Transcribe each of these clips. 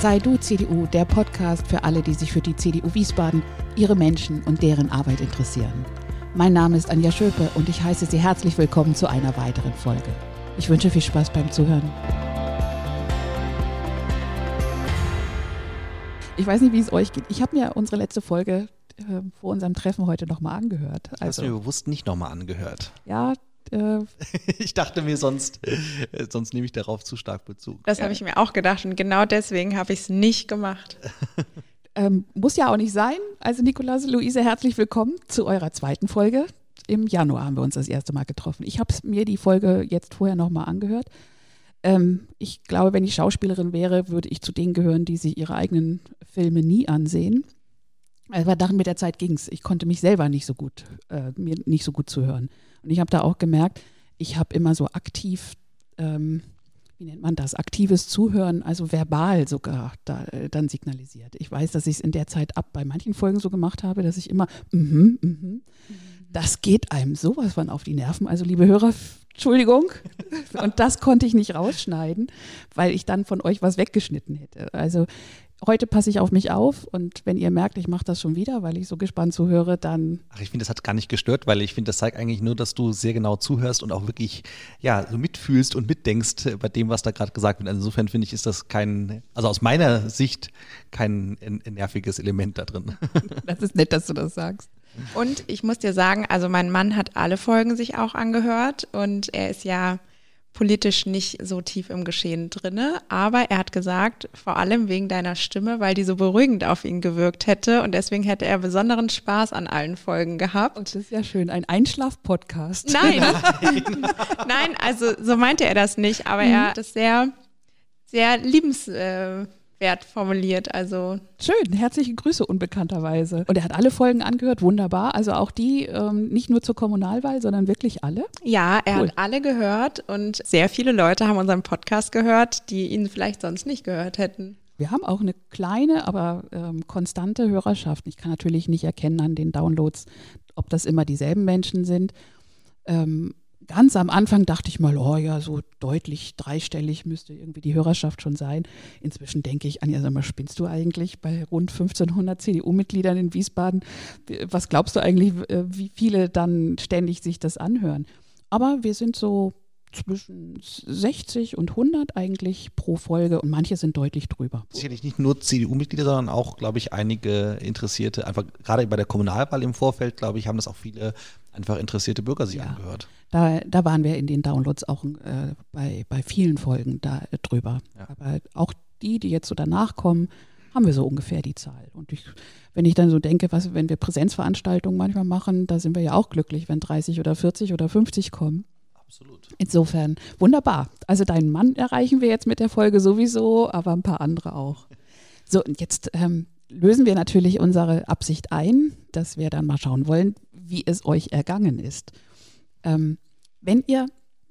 Sei du CDU, der Podcast für alle, die sich für die CDU Wiesbaden, ihre Menschen und deren Arbeit interessieren. Mein Name ist Anja Schöpe und ich heiße Sie herzlich willkommen zu einer weiteren Folge. Ich wünsche viel Spaß beim Zuhören. Ich weiß nicht, wie es euch geht. Ich habe mir unsere letzte Folge äh, vor unserem Treffen heute nochmal angehört. Also, Hast du mir bewusst nicht nochmal angehört? Ja, äh, ich dachte mir, sonst, äh, sonst nehme ich darauf zu stark Bezug. Das ja. habe ich mir auch gedacht und genau deswegen habe ich es nicht gemacht. ähm, muss ja auch nicht sein. Also Nikolaus, Luise, herzlich willkommen zu eurer zweiten Folge. Im Januar haben wir uns das erste Mal getroffen. Ich habe mir die Folge jetzt vorher nochmal angehört. Ähm, ich glaube, wenn ich Schauspielerin wäre, würde ich zu denen gehören, die sich ihre eigenen Filme nie ansehen. Aber dann mit der Zeit ging es. Ich konnte mich selber nicht so gut, äh, mir nicht so gut zuhören. Und ich habe da auch gemerkt, ich habe immer so aktiv, ähm, wie nennt man das, aktives Zuhören, also verbal sogar da, äh, dann signalisiert. Ich weiß, dass ich es in der Zeit ab bei manchen Folgen so gemacht habe, dass ich immer, mhm, mhm. mhm. Das geht einem sowas von auf die Nerven. Also liebe Hörer, Entschuldigung. Und das konnte ich nicht rausschneiden, weil ich dann von euch was weggeschnitten hätte. Also heute passe ich auf mich auf und wenn ihr merkt, ich mache das schon wieder, weil ich so gespannt zuhöre, dann. Ach, ich finde, das hat gar nicht gestört, weil ich finde, das zeigt eigentlich nur, dass du sehr genau zuhörst und auch wirklich, ja, so mitfühlst und mitdenkst bei dem, was da gerade gesagt wird. Also insofern finde ich, ist das kein, also aus meiner Sicht kein nerviges Element da drin. Das ist nett, dass du das sagst. Und ich muss dir sagen, also mein Mann hat alle Folgen sich auch angehört und er ist ja politisch nicht so tief im Geschehen drinne, aber er hat gesagt, vor allem wegen deiner Stimme, weil die so beruhigend auf ihn gewirkt hätte und deswegen hätte er besonderen Spaß an allen Folgen gehabt. Und das ist ja schön, ein Einschlaf-Podcast. Nein. Nein, also so meinte er das nicht, aber mhm. er hat es sehr, sehr liebens, äh, Wert formuliert. Also schön, herzliche Grüße unbekannterweise. Und er hat alle Folgen angehört, wunderbar. Also auch die ähm, nicht nur zur Kommunalwahl, sondern wirklich alle. Ja, er cool. hat alle gehört und sehr viele Leute haben unseren Podcast gehört, die ihn vielleicht sonst nicht gehört hätten. Wir haben auch eine kleine, aber ähm, konstante Hörerschaft. Ich kann natürlich nicht erkennen an den Downloads, ob das immer dieselben Menschen sind. Ähm, ganz am Anfang dachte ich mal, oh ja, so deutlich dreistellig müsste irgendwie die Hörerschaft schon sein. Inzwischen denke ich, Anja, sag mal, spinnst du eigentlich bei rund 1500 CDU-Mitgliedern in Wiesbaden? Was glaubst du eigentlich, äh, wie viele dann ständig sich das anhören? Aber wir sind so zwischen 60 und 100 eigentlich pro Folge und manche sind deutlich drüber. Sicherlich nicht nur CDU-Mitglieder, sondern auch, glaube ich, einige Interessierte, einfach gerade bei der Kommunalwahl im Vorfeld, glaube ich, haben das auch viele einfach interessierte Bürger sich ja. angehört. Da, da waren wir in den Downloads auch äh, bei, bei vielen Folgen da äh, drüber. Ja. Aber auch die, die jetzt so danach kommen, haben wir so ungefähr die Zahl. Und ich, wenn ich dann so denke, was, wenn wir Präsenzveranstaltungen manchmal machen, da sind wir ja auch glücklich, wenn 30 oder 40 oder 50 kommen. Absolut. Insofern wunderbar. Also deinen Mann erreichen wir jetzt mit der Folge sowieso, aber ein paar andere auch. So, und jetzt ähm, lösen wir natürlich unsere Absicht ein, dass wir dann mal schauen wollen, wie es euch ergangen ist. Ähm, wenn ihr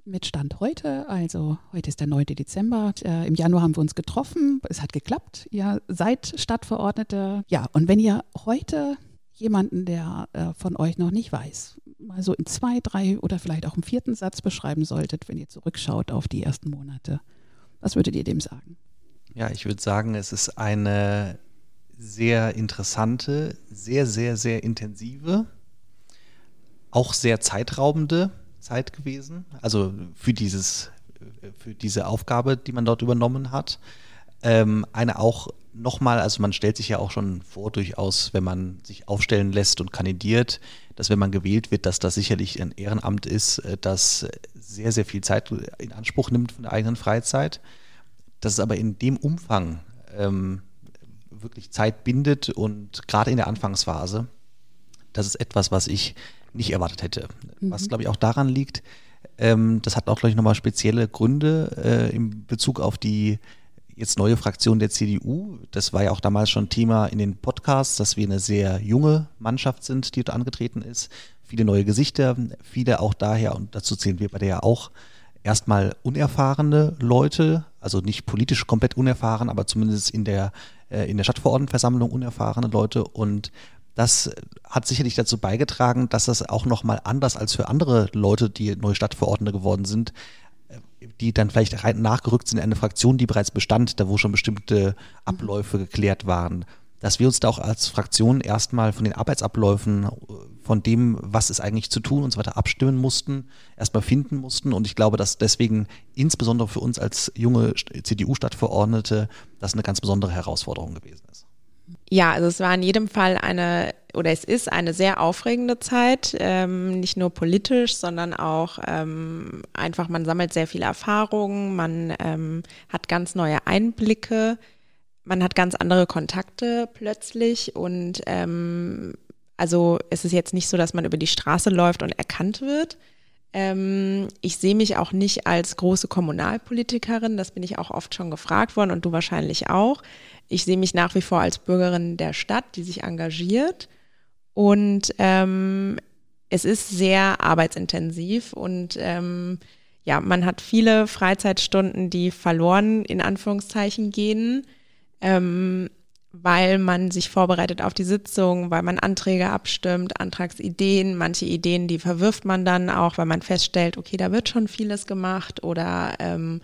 mit Stand heute, also heute ist der 9. Dezember, äh, im Januar haben wir uns getroffen, es hat geklappt, ihr seid Stadtverordnete. Ja, und wenn ihr heute jemanden, der äh, von euch noch nicht weiß, mal so in zwei, drei oder vielleicht auch im vierten Satz beschreiben solltet, wenn ihr zurückschaut auf die ersten Monate, was würdet ihr dem sagen? Ja, ich würde sagen, es ist eine sehr interessante, sehr, sehr, sehr intensive, auch sehr zeitraubende Zeit gewesen. Also für dieses, für diese Aufgabe, die man dort übernommen hat. Ähm, eine auch nochmal, also man stellt sich ja auch schon vor, durchaus, wenn man sich aufstellen lässt und kandidiert, dass wenn man gewählt wird, dass das sicherlich ein Ehrenamt ist, äh, das sehr, sehr viel Zeit in Anspruch nimmt von der eigenen Freizeit. Dass es aber in dem Umfang ähm, wirklich Zeit bindet und gerade in der Anfangsphase, das ist etwas, was ich nicht erwartet hätte. Mhm. Was, glaube ich, auch daran liegt, ähm, das hat auch, glaube ich, nochmal spezielle Gründe äh, in Bezug auf die jetzt neue Fraktion der CDU. Das war ja auch damals schon Thema in den Podcasts, dass wir eine sehr junge Mannschaft sind, die da angetreten ist. Viele neue Gesichter, viele auch daher, und dazu zählen wir bei der ja auch, erstmal unerfahrene Leute, also nicht politisch komplett unerfahren, aber zumindest in der, äh, in der Stadtverordnetenversammlung unerfahrene Leute. Und das hat sicherlich dazu beigetragen, dass das auch nochmal anders als für andere Leute, die neue Stadtverordnete geworden sind, die dann vielleicht rein nachgerückt sind in eine Fraktion, die bereits bestand, da wo schon bestimmte Abläufe geklärt waren dass wir uns da auch als Fraktion erstmal von den Arbeitsabläufen, von dem, was ist eigentlich zu tun und so weiter abstimmen mussten, erstmal finden mussten. Und ich glaube, dass deswegen insbesondere für uns als junge CDU-Stadtverordnete das eine ganz besondere Herausforderung gewesen ist. Ja, also es war in jedem Fall eine, oder es ist eine sehr aufregende Zeit, ähm, nicht nur politisch, sondern auch ähm, einfach, man sammelt sehr viele Erfahrungen, man ähm, hat ganz neue Einblicke man hat ganz andere Kontakte plötzlich und ähm, also es ist jetzt nicht so, dass man über die Straße läuft und erkannt wird. Ähm, ich sehe mich auch nicht als große Kommunalpolitikerin, das bin ich auch oft schon gefragt worden und du wahrscheinlich auch. Ich sehe mich nach wie vor als Bürgerin der Stadt, die sich engagiert und ähm, es ist sehr arbeitsintensiv und ähm, ja, man hat viele Freizeitstunden, die verloren in Anführungszeichen gehen ähm, weil man sich vorbereitet auf die Sitzung, weil man Anträge abstimmt, Antragsideen, manche Ideen, die verwirft man dann auch, weil man feststellt, okay, da wird schon vieles gemacht oder ähm,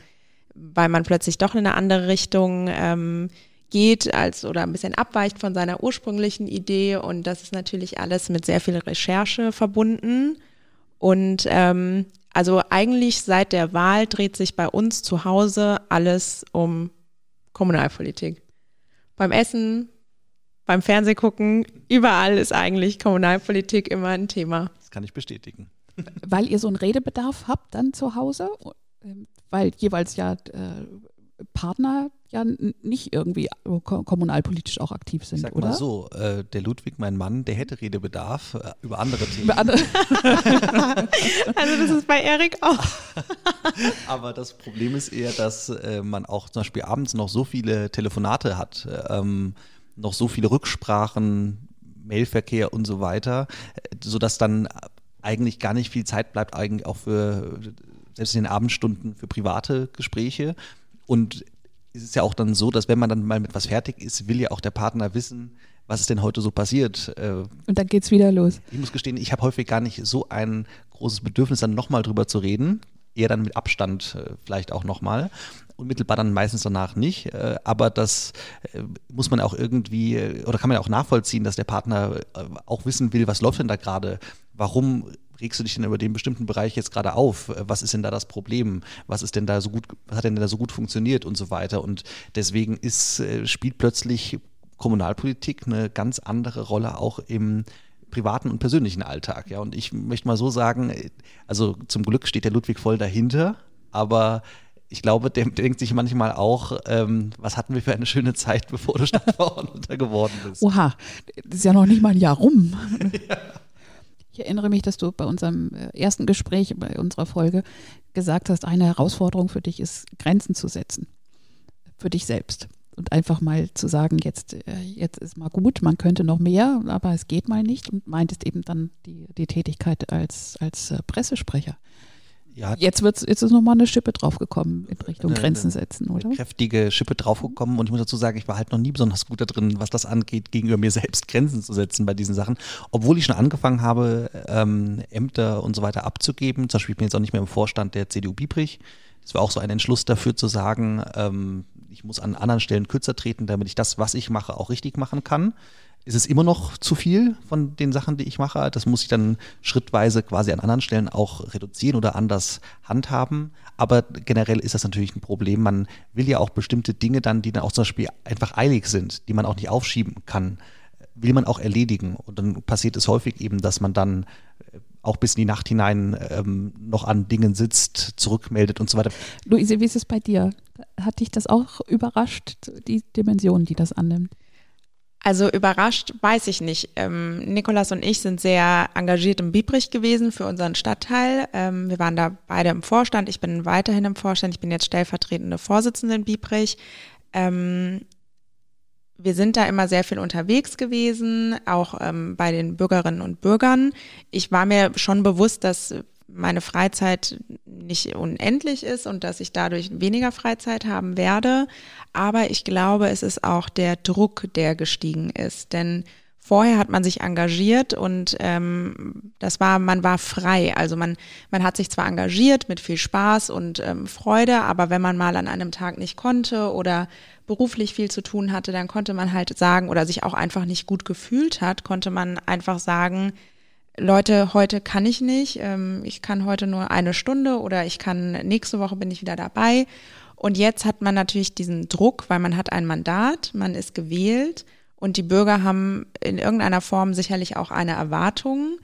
weil man plötzlich doch in eine andere Richtung ähm, geht als oder ein bisschen abweicht von seiner ursprünglichen Idee. Und das ist natürlich alles mit sehr viel Recherche verbunden. Und ähm, also eigentlich seit der Wahl dreht sich bei uns zu Hause alles um Kommunalpolitik beim Essen, beim Fernsehgucken, überall ist eigentlich Kommunalpolitik immer ein Thema. Das kann ich bestätigen. Weil ihr so einen Redebedarf habt dann zu Hause, ähm, weil jeweils ja äh, Partner ja nicht irgendwie kommunalpolitisch auch aktiv sind, ich sag oder? Mal so, äh, der Ludwig, mein Mann, der hätte Redebedarf äh, über andere Themen. Über andere. also das ist bei Erik auch. Aber das Problem ist eher, dass äh, man auch zum Beispiel abends noch so viele Telefonate hat, ähm, noch so viele Rücksprachen, Mailverkehr und so weiter, äh, sodass dann eigentlich gar nicht viel Zeit bleibt, eigentlich auch für selbst in den Abendstunden für private Gespräche. Und es ist ja auch dann so, dass wenn man dann mal mit was fertig ist, will ja auch der Partner wissen, was ist denn heute so passiert. Äh, und dann geht's wieder los. Ich muss gestehen, ich habe häufig gar nicht so ein großes Bedürfnis, dann nochmal drüber zu reden. Eher dann mit Abstand äh, vielleicht auch nochmal. Unmittelbar dann meistens danach nicht. Äh, aber das muss man auch irgendwie, oder kann man ja auch nachvollziehen, dass der Partner auch wissen will, was läuft denn da gerade? Warum regst du dich denn über den bestimmten Bereich jetzt gerade auf? Was ist denn da das Problem? Was ist denn da so gut, was hat denn da so gut funktioniert und so weiter? Und deswegen ist, äh, spielt plötzlich Kommunalpolitik eine ganz andere Rolle auch im privaten und persönlichen Alltag. Ja, und ich möchte mal so sagen, also zum Glück steht der Ludwig voll dahinter, aber ich glaube, der denkt sich manchmal auch, ähm, was hatten wir für eine schöne Zeit, bevor du Stadtverordneter geworden bist. Oha, das ist ja noch nicht mal ein Jahr rum. ja. Ich erinnere mich, dass du bei unserem äh, ersten Gespräch, bei unserer Folge, gesagt hast, eine Herausforderung für dich ist, Grenzen zu setzen. Für dich selbst. Und einfach mal zu sagen, jetzt, äh, jetzt ist mal gut, man könnte noch mehr, aber es geht mal nicht. Und meintest eben dann die, die Tätigkeit als, als äh, Pressesprecher. Ja, jetzt, wird's, jetzt ist nochmal eine Schippe draufgekommen in Richtung eine, Grenzen setzen, oder? Eine kräftige Schippe draufgekommen und ich muss dazu sagen, ich war halt noch nie besonders gut da drin, was das angeht, gegenüber mir selbst Grenzen zu setzen bei diesen Sachen. Obwohl ich schon angefangen habe, ähm, Ämter und so weiter abzugeben. Zum Beispiel, ich bin jetzt auch nicht mehr im Vorstand der CDU Biebrich. Das war auch so ein Entschluss dafür zu sagen, ähm, ich muss an anderen Stellen kürzer treten, damit ich das, was ich mache, auch richtig machen kann ist es immer noch zu viel von den Sachen, die ich mache. Das muss ich dann schrittweise quasi an anderen Stellen auch reduzieren oder anders handhaben. Aber generell ist das natürlich ein Problem. Man will ja auch bestimmte Dinge dann, die dann auch zum Beispiel einfach eilig sind, die man auch nicht aufschieben kann, will man auch erledigen. Und dann passiert es häufig eben, dass man dann äh, auch bis in die Nacht hinein ähm, noch an Dingen sitzt, zurückmeldet und so weiter. Luise, wie ist es bei dir? Hat dich das auch überrascht, die Dimension, die das annimmt? Also überrascht weiß ich nicht. Ähm, Nikolas und ich sind sehr engagiert im Biebrich gewesen für unseren Stadtteil. Ähm, wir waren da beide im Vorstand. Ich bin weiterhin im Vorstand. Ich bin jetzt stellvertretende Vorsitzende in Biebrich. Ähm, wir sind da immer sehr viel unterwegs gewesen, auch ähm, bei den Bürgerinnen und Bürgern. Ich war mir schon bewusst, dass meine Freizeit nicht unendlich ist und dass ich dadurch weniger Freizeit haben werde. Aber ich glaube, es ist auch der Druck, der gestiegen ist. Denn Vorher hat man sich engagiert und ähm, das war, man war frei. Also man, man hat sich zwar engagiert mit viel Spaß und ähm, Freude, aber wenn man mal an einem Tag nicht konnte oder beruflich viel zu tun hatte, dann konnte man halt sagen oder sich auch einfach nicht gut gefühlt hat, konnte man einfach sagen, Leute, heute kann ich nicht, ähm, ich kann heute nur eine Stunde oder ich kann nächste Woche bin ich wieder dabei. Und jetzt hat man natürlich diesen Druck, weil man hat ein Mandat, man ist gewählt und die Bürger haben in irgendeiner Form sicherlich auch eine Erwartung.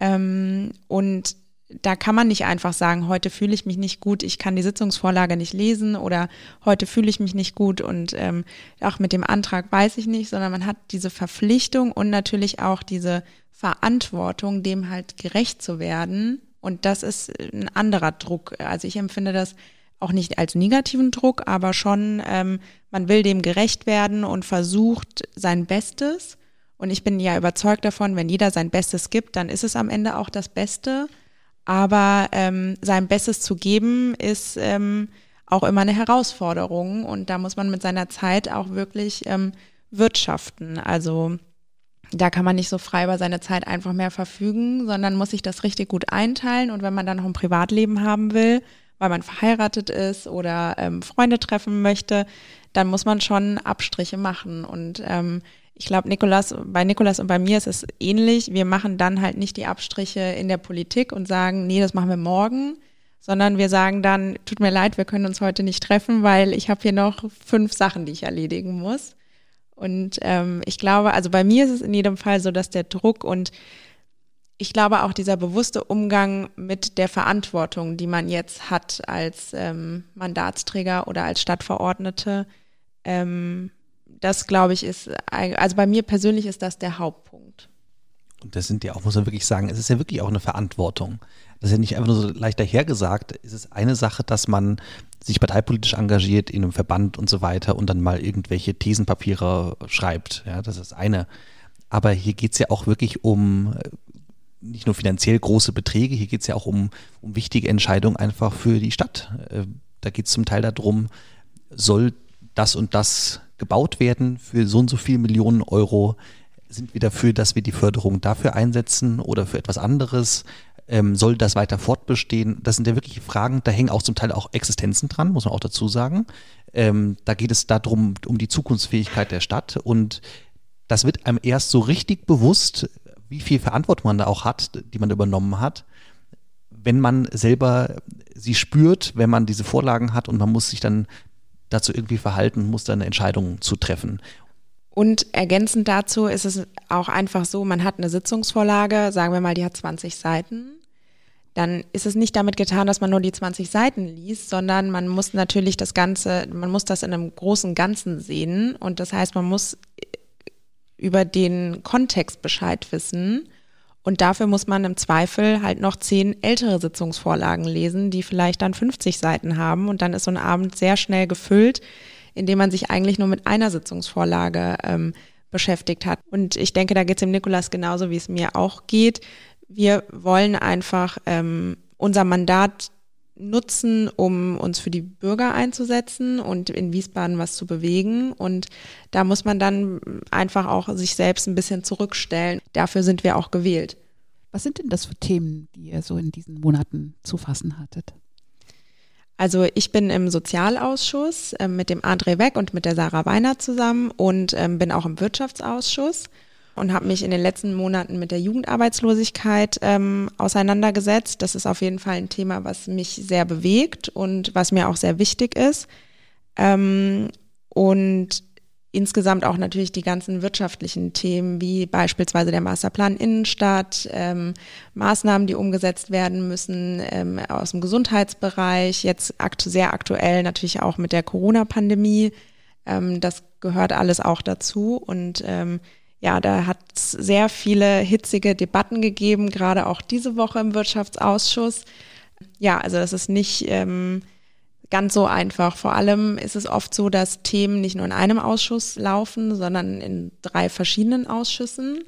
Ähm, und da kann man nicht einfach sagen, heute fühle ich mich nicht gut, ich kann die Sitzungsvorlage nicht lesen oder heute fühle ich mich nicht gut und ähm, auch mit dem Antrag weiß ich nicht, sondern man hat diese Verpflichtung und natürlich auch diese Verantwortung, dem halt gerecht zu werden. Und das ist ein anderer Druck. Also ich empfinde das auch nicht als negativen Druck, aber schon, ähm, man will dem gerecht werden und versucht sein Bestes. Und ich bin ja überzeugt davon, wenn jeder sein Bestes gibt, dann ist es am Ende auch das Beste. Aber ähm, sein Bestes zu geben, ist ähm, auch immer eine Herausforderung. Und da muss man mit seiner Zeit auch wirklich ähm, wirtschaften. Also da kann man nicht so frei über seine Zeit einfach mehr verfügen, sondern muss sich das richtig gut einteilen. Und wenn man dann noch ein Privatleben haben will, weil man verheiratet ist oder ähm, Freunde treffen möchte, dann muss man schon Abstriche machen. Und ähm, ich glaube, Nikolas, bei Nikolas und bei mir ist es ähnlich. Wir machen dann halt nicht die Abstriche in der Politik und sagen, nee, das machen wir morgen, sondern wir sagen dann, tut mir leid, wir können uns heute nicht treffen, weil ich habe hier noch fünf Sachen, die ich erledigen muss. Und ähm, ich glaube, also bei mir ist es in jedem Fall so, dass der Druck und ich glaube auch dieser bewusste Umgang mit der Verantwortung, die man jetzt hat als ähm, Mandatsträger oder als Stadtverordnete, ähm, das glaube ich ist, also bei mir persönlich ist das der Hauptpunkt. Und das sind ja auch, muss man wirklich sagen, es ist ja wirklich auch eine Verantwortung. Das ist ja nicht einfach nur so leicht dahergesagt. Es ist eine Sache, dass man sich parteipolitisch engagiert in einem Verband und so weiter und dann mal irgendwelche Thesenpapiere schreibt. Ja, das ist eine. Aber hier geht es ja auch wirklich um nicht nur finanziell große Beträge, hier geht es ja auch um, um wichtige Entscheidungen einfach für die Stadt. Äh, da geht es zum Teil darum, soll das und das gebaut werden für so und so viele Millionen Euro? Sind wir dafür, dass wir die Förderung dafür einsetzen oder für etwas anderes? Ähm, soll das weiter fortbestehen? Das sind ja wirklich Fragen, da hängen auch zum Teil auch Existenzen dran, muss man auch dazu sagen. Ähm, da geht es darum, um die Zukunftsfähigkeit der Stadt und das wird einem erst so richtig bewusst, wie viel Verantwortung man da auch hat, die man übernommen hat, wenn man selber sie spürt, wenn man diese Vorlagen hat und man muss sich dann dazu irgendwie verhalten, muss dann eine Entscheidung zu treffen. Und ergänzend dazu ist es auch einfach so, man hat eine Sitzungsvorlage, sagen wir mal, die hat 20 Seiten. Dann ist es nicht damit getan, dass man nur die 20 Seiten liest, sondern man muss natürlich das Ganze, man muss das in einem großen Ganzen sehen. Und das heißt, man muss über den Kontext Bescheid wissen. Und dafür muss man im Zweifel halt noch zehn ältere Sitzungsvorlagen lesen, die vielleicht dann 50 Seiten haben. Und dann ist so ein Abend sehr schnell gefüllt, indem man sich eigentlich nur mit einer Sitzungsvorlage ähm, beschäftigt hat. Und ich denke, da geht es dem Nikolas genauso, wie es mir auch geht. Wir wollen einfach ähm, unser Mandat nutzen, um uns für die Bürger einzusetzen und in Wiesbaden was zu bewegen. Und da muss man dann einfach auch sich selbst ein bisschen zurückstellen. Dafür sind wir auch gewählt. Was sind denn das für Themen, die ihr so in diesen Monaten zu fassen hattet? Also ich bin im Sozialausschuss äh, mit dem André Weck und mit der Sarah Weiner zusammen und ähm, bin auch im Wirtschaftsausschuss und habe mich in den letzten Monaten mit der Jugendarbeitslosigkeit ähm, auseinandergesetzt. Das ist auf jeden Fall ein Thema, was mich sehr bewegt und was mir auch sehr wichtig ist. Ähm, und insgesamt auch natürlich die ganzen wirtschaftlichen Themen, wie beispielsweise der Masterplan Innenstadt, ähm, Maßnahmen, die umgesetzt werden müssen ähm, aus dem Gesundheitsbereich, jetzt aktu sehr aktuell natürlich auch mit der Corona-Pandemie. Ähm, das gehört alles auch dazu und ähm, ja, da hat es sehr viele hitzige Debatten gegeben, gerade auch diese Woche im Wirtschaftsausschuss. Ja, also das ist nicht ähm, ganz so einfach. Vor allem ist es oft so, dass Themen nicht nur in einem Ausschuss laufen, sondern in drei verschiedenen Ausschüssen.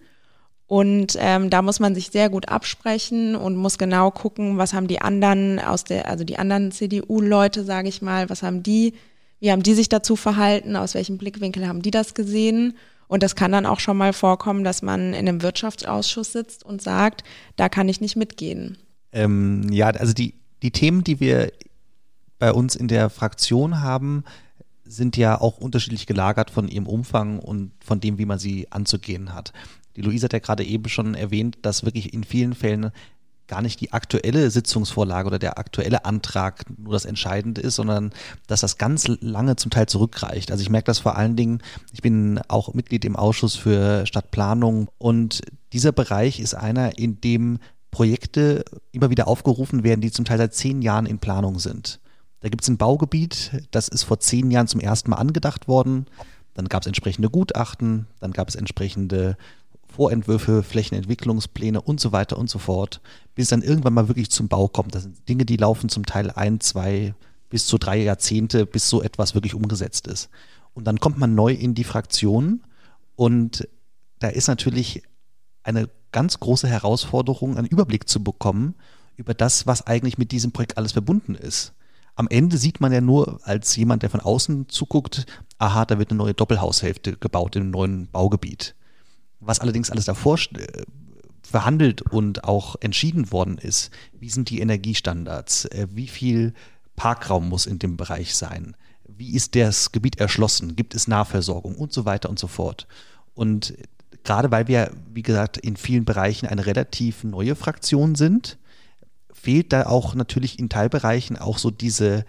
Und ähm, da muss man sich sehr gut absprechen und muss genau gucken, was haben die anderen aus der, also die anderen CDU-Leute, sage ich mal, was haben die, wie haben die sich dazu verhalten, aus welchem Blickwinkel haben die das gesehen Und das kann dann auch schon mal vorkommen, dass man in einem Wirtschaftsausschuss sitzt und sagt, da kann ich nicht mitgehen. Ähm, ja, also die, die Themen, die wir bei uns in der Fraktion haben, sind ja auch unterschiedlich gelagert von ihrem Umfang und von dem, wie man sie anzugehen hat. Die Luisa hat ja gerade eben schon erwähnt, dass wirklich in vielen Fällen gar nicht die aktuelle Sitzungsvorlage oder der aktuelle Antrag nur das Entscheidende ist, sondern dass das ganz lange zum Teil zurückreicht. Also ich merke das vor allen Dingen, ich bin auch Mitglied im Ausschuss für Stadtplanung und dieser Bereich ist einer, in dem Projekte immer wieder aufgerufen werden, die zum Teil seit zehn Jahren in Planung sind. Da gibt es ein Baugebiet, das ist vor zehn Jahren zum ersten Mal angedacht worden. Dann gab es entsprechende Gutachten, dann gab es entsprechende Vorentwürfe, Flächenentwicklungspläne und so weiter und so fort, bis dann irgendwann mal wirklich zum Bau kommt. Das sind Dinge, die laufen zum Teil ein, zwei bis zu drei Jahrzehnte, bis so etwas wirklich umgesetzt ist. Und dann kommt man neu in die Fraktion und da ist natürlich eine ganz große Herausforderung, einen Überblick zu bekommen über das, was eigentlich mit diesem Projekt alles verbunden ist. Am Ende sieht man ja nur als jemand, der von außen zuguckt, aha, da wird eine neue Doppelhaushälfte gebaut im neuen Baugebiet. Was allerdings alles davor äh, verhandelt und auch entschieden worden ist, wie sind die Energiestandards, äh, wie viel Parkraum muss in dem Bereich sein, wie ist das Gebiet erschlossen, gibt es Nahversorgung? Und so weiter und so fort. Und gerade weil wir, wie gesagt, in vielen Bereichen eine relativ neue Fraktion sind, fehlt da auch natürlich in Teilbereichen auch so diese,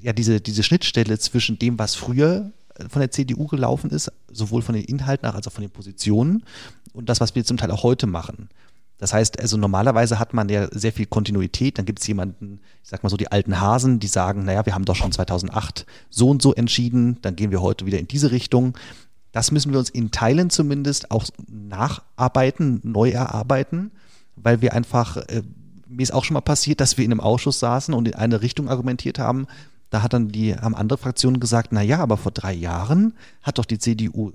ja, diese, diese Schnittstelle zwischen dem, was früher von der CDU gelaufen ist, sowohl von den Inhalten als auch von den Positionen und das, was wir zum Teil auch heute machen. Das heißt, also normalerweise hat man ja sehr viel Kontinuität. Dann gibt es jemanden, ich sag mal so die alten Hasen, die sagen, naja, wir haben doch schon 2008 so und so entschieden, dann gehen wir heute wieder in diese Richtung. Das müssen wir uns in Teilen zumindest auch nacharbeiten, neu erarbeiten, weil wir einfach, äh, mir ist auch schon mal passiert, dass wir in einem Ausschuss saßen und in eine Richtung argumentiert haben, da hat dann die, haben andere Fraktionen gesagt, na ja, aber vor drei Jahren hat doch die CDU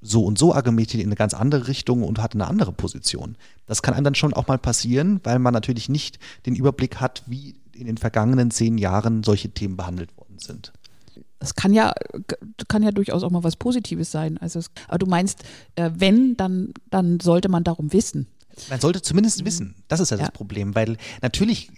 so und so argumentiert in eine ganz andere Richtung und hat eine andere Position. Das kann einem dann schon auch mal passieren, weil man natürlich nicht den Überblick hat, wie in den vergangenen zehn Jahren solche Themen behandelt worden sind. Das kann ja, kann ja durchaus auch mal was Positives sein. Also es, aber du meinst, äh, wenn, dann, dann sollte man darum wissen. Man sollte zumindest wissen. Das ist ja, ja. das Problem, weil natürlich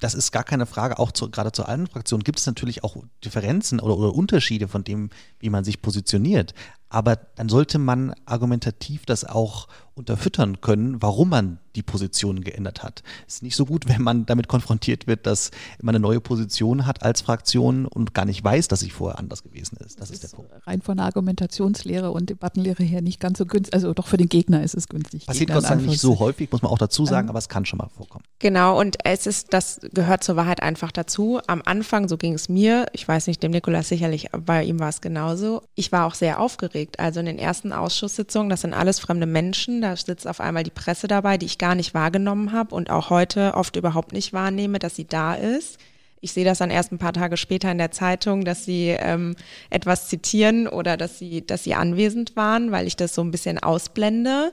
das ist gar keine Frage, auch zu, gerade zu allen Fraktionen gibt es natürlich auch Differenzen oder, oder Unterschiede von dem, wie man sich positioniert. Aber dann sollte man argumentativ das auch unterfüttern können, warum man die Position geändert hat. Es ist nicht so gut, wenn man damit konfrontiert wird, dass man eine neue Position hat als Fraktion und gar nicht weiß, dass sie vorher anders gewesen ist. Das, das ist, ist der Punkt. Rein von der Argumentationslehre und Debattenlehre her nicht ganz so günstig. Also doch für den Gegner ist es günstig. Passiert Gott sei Dank nicht so häufig, muss man auch dazu sagen, ähm, aber es kann schon mal vorkommen. Genau, und es ist, das gehört zur Wahrheit einfach dazu. Am Anfang, so ging es mir, ich weiß nicht, dem Nikolas sicherlich, bei ihm war es genauso. Ich war auch sehr aufgeregt. Also in den ersten Ausschusssitzungen, das sind alles fremde Menschen, da sitzt auf einmal die Presse dabei, die ich gar nicht wahrgenommen habe und auch heute oft überhaupt nicht wahrnehme, dass sie da ist. Ich sehe das dann erst ein paar Tage später in der Zeitung, dass sie ähm, etwas zitieren oder dass sie, dass sie anwesend waren, weil ich das so ein bisschen ausblende.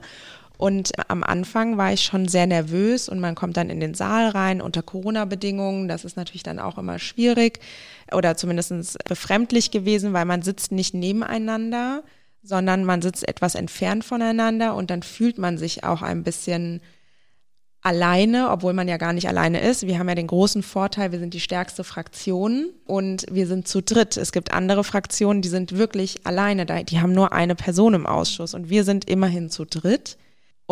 Und am Anfang war ich schon sehr nervös und man kommt dann in den Saal rein unter Corona-Bedingungen. Das ist natürlich dann auch immer schwierig oder zumindest befremdlich gewesen, weil man sitzt nicht nebeneinander sondern man sitzt etwas entfernt voneinander und dann fühlt man sich auch ein bisschen alleine, obwohl man ja gar nicht alleine ist. Wir haben ja den großen Vorteil, wir sind die stärkste Fraktion und wir sind zu dritt. Es gibt andere Fraktionen, die sind wirklich alleine, die haben nur eine Person im Ausschuss und wir sind immerhin zu dritt.